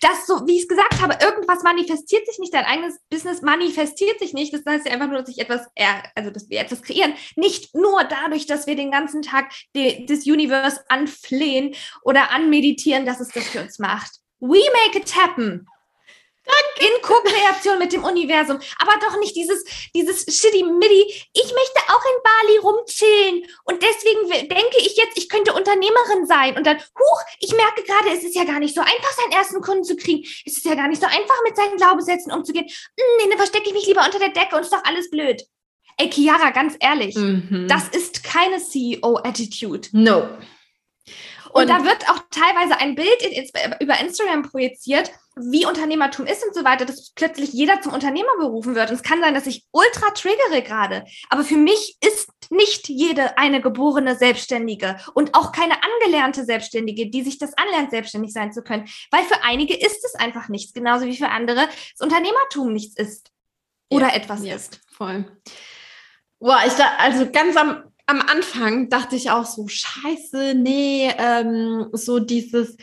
Dass so, wie ich es gesagt habe, irgendwas manifestiert sich nicht, dein eigenes Business manifestiert sich nicht. Das heißt ja einfach nur, dass ich etwas, also dass wir etwas kreieren. Nicht nur dadurch, dass wir den ganzen Tag die, das Universe anflehen oder anmeditieren, dass es das für uns macht. We make it happen. Danke. In Co-Kreation mit dem Universum. Aber doch nicht dieses, dieses Shitty-Middy. Ich möchte auch in Bali rumchillen. Und deswegen denke ich jetzt, ich könnte Unternehmerin sein. Und dann, huch, ich merke gerade, es ist ja gar nicht so einfach, seinen ersten Kunden zu kriegen. Es ist ja gar nicht so einfach, mit seinen Glaubenssätzen umzugehen. Hm, nee, dann verstecke ich mich lieber unter der Decke und ist doch alles blöd. Ey, Chiara, ganz ehrlich, mhm. das ist keine CEO-Attitude. No. Und, und, da wird auch teilweise ein Bild in, über Instagram projiziert, wie Unternehmertum ist und so weiter, dass plötzlich jeder zum Unternehmer berufen wird. Und es kann sein, dass ich ultra triggere gerade. Aber für mich ist nicht jede eine geborene Selbstständige und auch keine angelernte Selbstständige, die sich das anlernt, selbstständig sein zu können. Weil für einige ist es einfach nichts, genauso wie für andere das Unternehmertum nichts ist oder ja, etwas ja, ist. Voll. Boah, ich da, also ganz am, am Anfang dachte ich auch so, scheiße, nee, ähm, so dieses,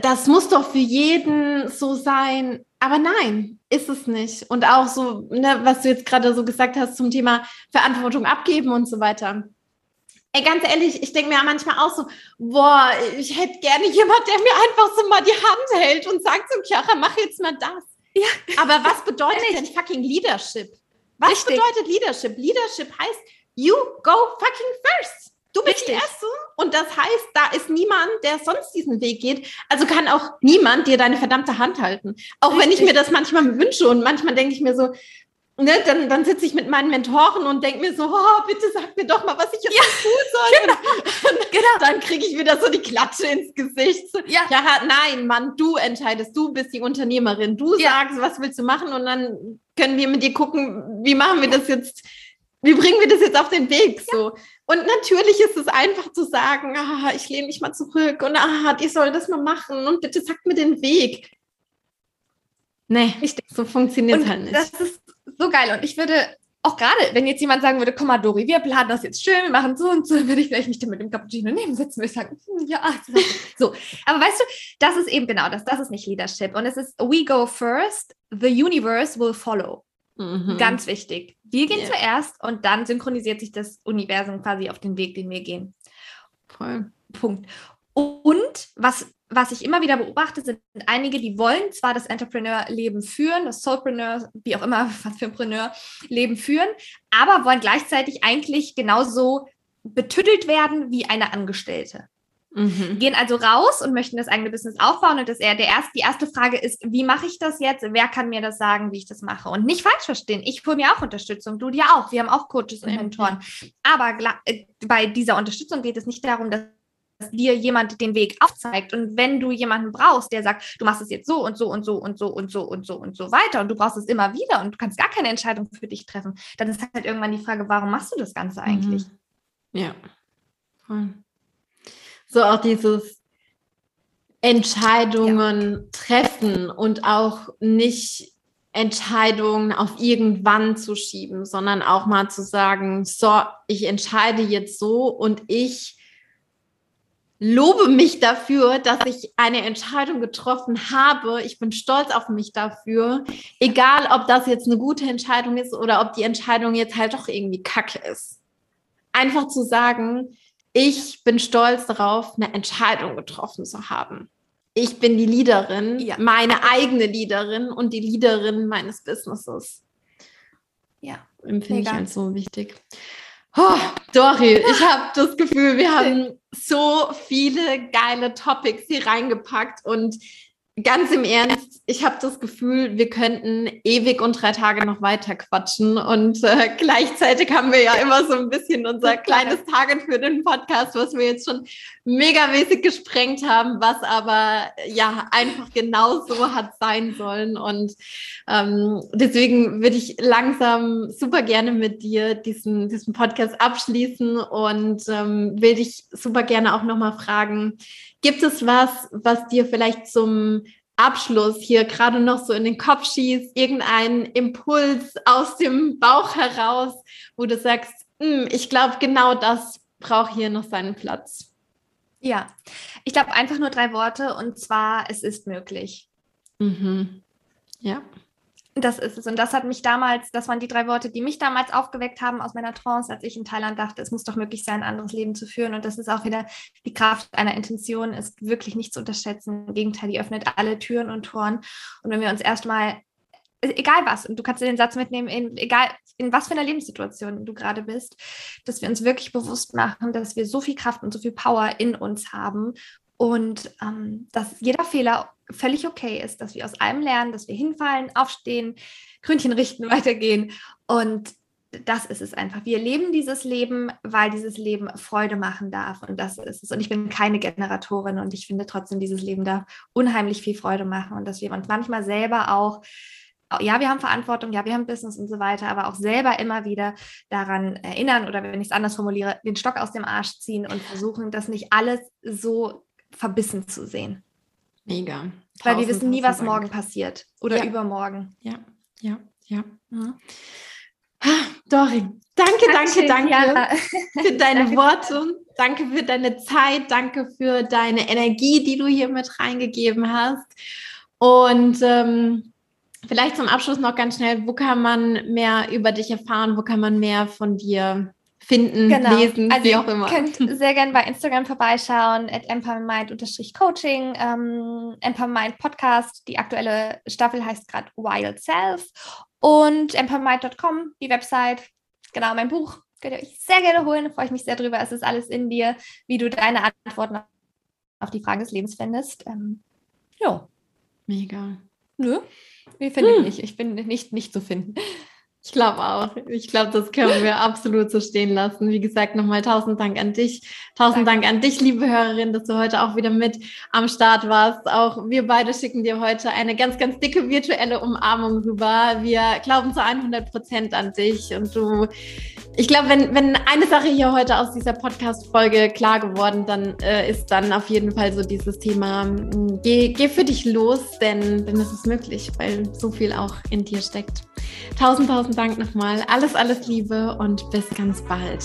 das muss doch für jeden so sein. Aber nein, ist es nicht. Und auch so, ne, was du jetzt gerade so gesagt hast zum Thema Verantwortung abgeben und so weiter. Ey, ganz ehrlich, ich denke mir manchmal auch so, boah, ich hätte gerne jemand, der mir einfach so mal die Hand hält und sagt so, Chiara, mach jetzt mal das. Ja. Aber was bedeutet denn fucking Leadership? Was Richtig. bedeutet Leadership? Leadership heißt, you go fucking first. Du bist Richtig. die Erste und das heißt, da ist niemand, der sonst diesen Weg geht. Also kann auch niemand dir deine verdammte Hand halten. Auch Richtig. wenn ich mir das manchmal wünsche und manchmal denke ich mir so, ne, dann, dann sitze ich mit meinen Mentoren und denke mir so, oh, bitte sag mir doch mal, was ich jetzt ja, tun soll. Genau. Und, genau. Dann kriege ich wieder so die Klatsche ins Gesicht. Ja. ja, nein, Mann, du entscheidest, du bist die Unternehmerin, du ja. sagst, was willst du machen und dann können wir mit dir gucken, wie machen wir das jetzt wie bringen wir das jetzt auf den Weg? So. Und natürlich ist es einfach zu sagen, ah, ich lehne mich mal zurück und ah, die soll das mal machen und bitte sagt mir den Weg. Nee, Richtig. so funktioniert es halt nicht. Das ist so geil. Und ich würde auch gerade, wenn jetzt jemand sagen würde, komm mal, Dori, wir planen das jetzt schön, wir machen so und so, dann würde ich vielleicht nicht mit dem Cappuccino neben sitzen, würde ich sagen, hm, ja, so. Aber weißt du, das ist eben genau das, das ist nicht Leadership. Und es ist, we go first, the universe will follow. Mhm. Ganz wichtig. Wir gehen yeah. zuerst und dann synchronisiert sich das Universum quasi auf den Weg, den wir gehen. Voll. Punkt. Und was, was ich immer wieder beobachte, sind einige, die wollen zwar das Entrepreneur-Leben führen, das Soulpreneur, wie auch immer, was für ein Preneur-Leben führen, aber wollen gleichzeitig eigentlich genauso betüttelt werden wie eine Angestellte. Mhm. Gehen also raus und möchten das eigene Business aufbauen. Und das eher der erste, die erste Frage ist, wie mache ich das jetzt? Wer kann mir das sagen, wie ich das mache? Und nicht falsch verstehen. Ich hole mir auch Unterstützung, du dir auch. Wir haben auch Coaches und Mentoren. Aber äh, bei dieser Unterstützung geht es nicht darum, dass dir jemand den Weg aufzeigt. Und wenn du jemanden brauchst, der sagt, du machst es jetzt so und so und so und so und so und so und so weiter und du brauchst es immer wieder und du kannst gar keine Entscheidung für dich treffen, dann ist halt irgendwann die Frage, warum machst du das Ganze eigentlich? Mhm. Ja. Voll so auch dieses Entscheidungen ja. treffen und auch nicht Entscheidungen auf irgendwann zu schieben, sondern auch mal zu sagen, so, ich entscheide jetzt so und ich lobe mich dafür, dass ich eine Entscheidung getroffen habe. Ich bin stolz auf mich dafür, egal ob das jetzt eine gute Entscheidung ist oder ob die Entscheidung jetzt halt doch irgendwie kacke ist. Einfach zu sagen, ich bin stolz darauf, eine Entscheidung getroffen zu haben. Ich bin die Leaderin, ja. meine eigene Leaderin und die Leaderin meines Businesses. Ja, empfinde ich als so wichtig. Oh, Dori, ich habe das Gefühl, wir haben so viele geile Topics hier reingepackt und ganz im Ernst, ich habe das Gefühl, wir könnten ewig und drei Tage noch weiter quatschen. Und äh, gleichzeitig haben wir ja immer so ein bisschen unser kleines Target für den Podcast, was wir jetzt schon megamäßig gesprengt haben, was aber ja einfach genau so hat sein sollen. Und ähm, deswegen würde ich langsam super gerne mit dir diesen, diesen Podcast abschließen und ähm, will dich super gerne auch nochmal fragen, Gibt es was, was dir vielleicht zum Abschluss hier gerade noch so in den Kopf schießt, irgendein Impuls aus dem Bauch heraus, wo du sagst, hm, ich glaube, genau das braucht hier noch seinen Platz? Ja, ich glaube einfach nur drei Worte und zwar, es ist möglich. Mhm. Ja. Das ist es. Und das hat mich damals, das waren die drei Worte, die mich damals aufgeweckt haben aus meiner Trance, als ich in Thailand dachte, es muss doch möglich sein, ein anderes Leben zu führen. Und das ist auch wieder die Kraft einer Intention, ist wirklich nicht zu unterschätzen. Im Gegenteil, die öffnet alle Türen und Toren. Und wenn wir uns erstmal, egal was, und du kannst dir den Satz mitnehmen, in, egal in was für einer Lebenssituation du gerade bist, dass wir uns wirklich bewusst machen, dass wir so viel Kraft und so viel Power in uns haben und ähm, dass jeder Fehler völlig okay ist, dass wir aus allem lernen, dass wir hinfallen, aufstehen, Grünchen richten, weitergehen. Und das ist es einfach. Wir leben dieses Leben, weil dieses Leben Freude machen darf. Und das ist es. Und ich bin keine Generatorin und ich finde trotzdem, dieses Leben darf unheimlich viel Freude machen und dass wir uns manchmal selber auch ja, wir haben Verantwortung, ja, wir haben Business und so weiter, aber auch selber immer wieder daran erinnern oder wenn ich es anders formuliere, den Stock aus dem Arsch ziehen und versuchen, das nicht alles so verbissen zu sehen. Mega. Weil wir wissen nie, was morgen passiert oder ja. übermorgen. Ja, ja, ja. ja. Dori, danke, danke, danke, danke für deine danke. Worte. Danke für deine Zeit. Danke für deine Energie, die du hier mit reingegeben hast. Und ähm, vielleicht zum Abschluss noch ganz schnell, wo kann man mehr über dich erfahren? Wo kann man mehr von dir finden, genau. lesen, also wie auch immer. Ihr könnt sehr gerne bei Instagram vorbeischauen, at empowermind-coaching, ähm, Empowermind Podcast. Die aktuelle Staffel heißt gerade Wild Self und empowermind.com, die Website. Genau, mein Buch könnt ihr euch sehr gerne holen, freue ich mich sehr drüber. Es ist alles in dir, wie du deine Antworten auf die Fragen des Lebens findest. Ähm, ja. Mega. Nö, wie finde hm. ich nicht. Ich bin nicht, nicht zu finden. Ich glaube auch. Ich glaube, das können wir absolut so stehen lassen. Wie gesagt, nochmal tausend Dank an dich. Tausend Dank. Dank an dich, liebe Hörerin, dass du heute auch wieder mit am Start warst. Auch wir beide schicken dir heute eine ganz, ganz dicke virtuelle Umarmung rüber. Wir glauben zu 100 Prozent an dich und du ich glaube, wenn, wenn eine Sache hier heute aus dieser Podcast-Folge klar geworden, dann äh, ist dann auf jeden Fall so dieses Thema, hm, geh, geh für dich los, denn, denn es ist möglich, weil so viel auch in dir steckt. Tausend, tausend Dank nochmal. Alles, alles Liebe und bis ganz bald.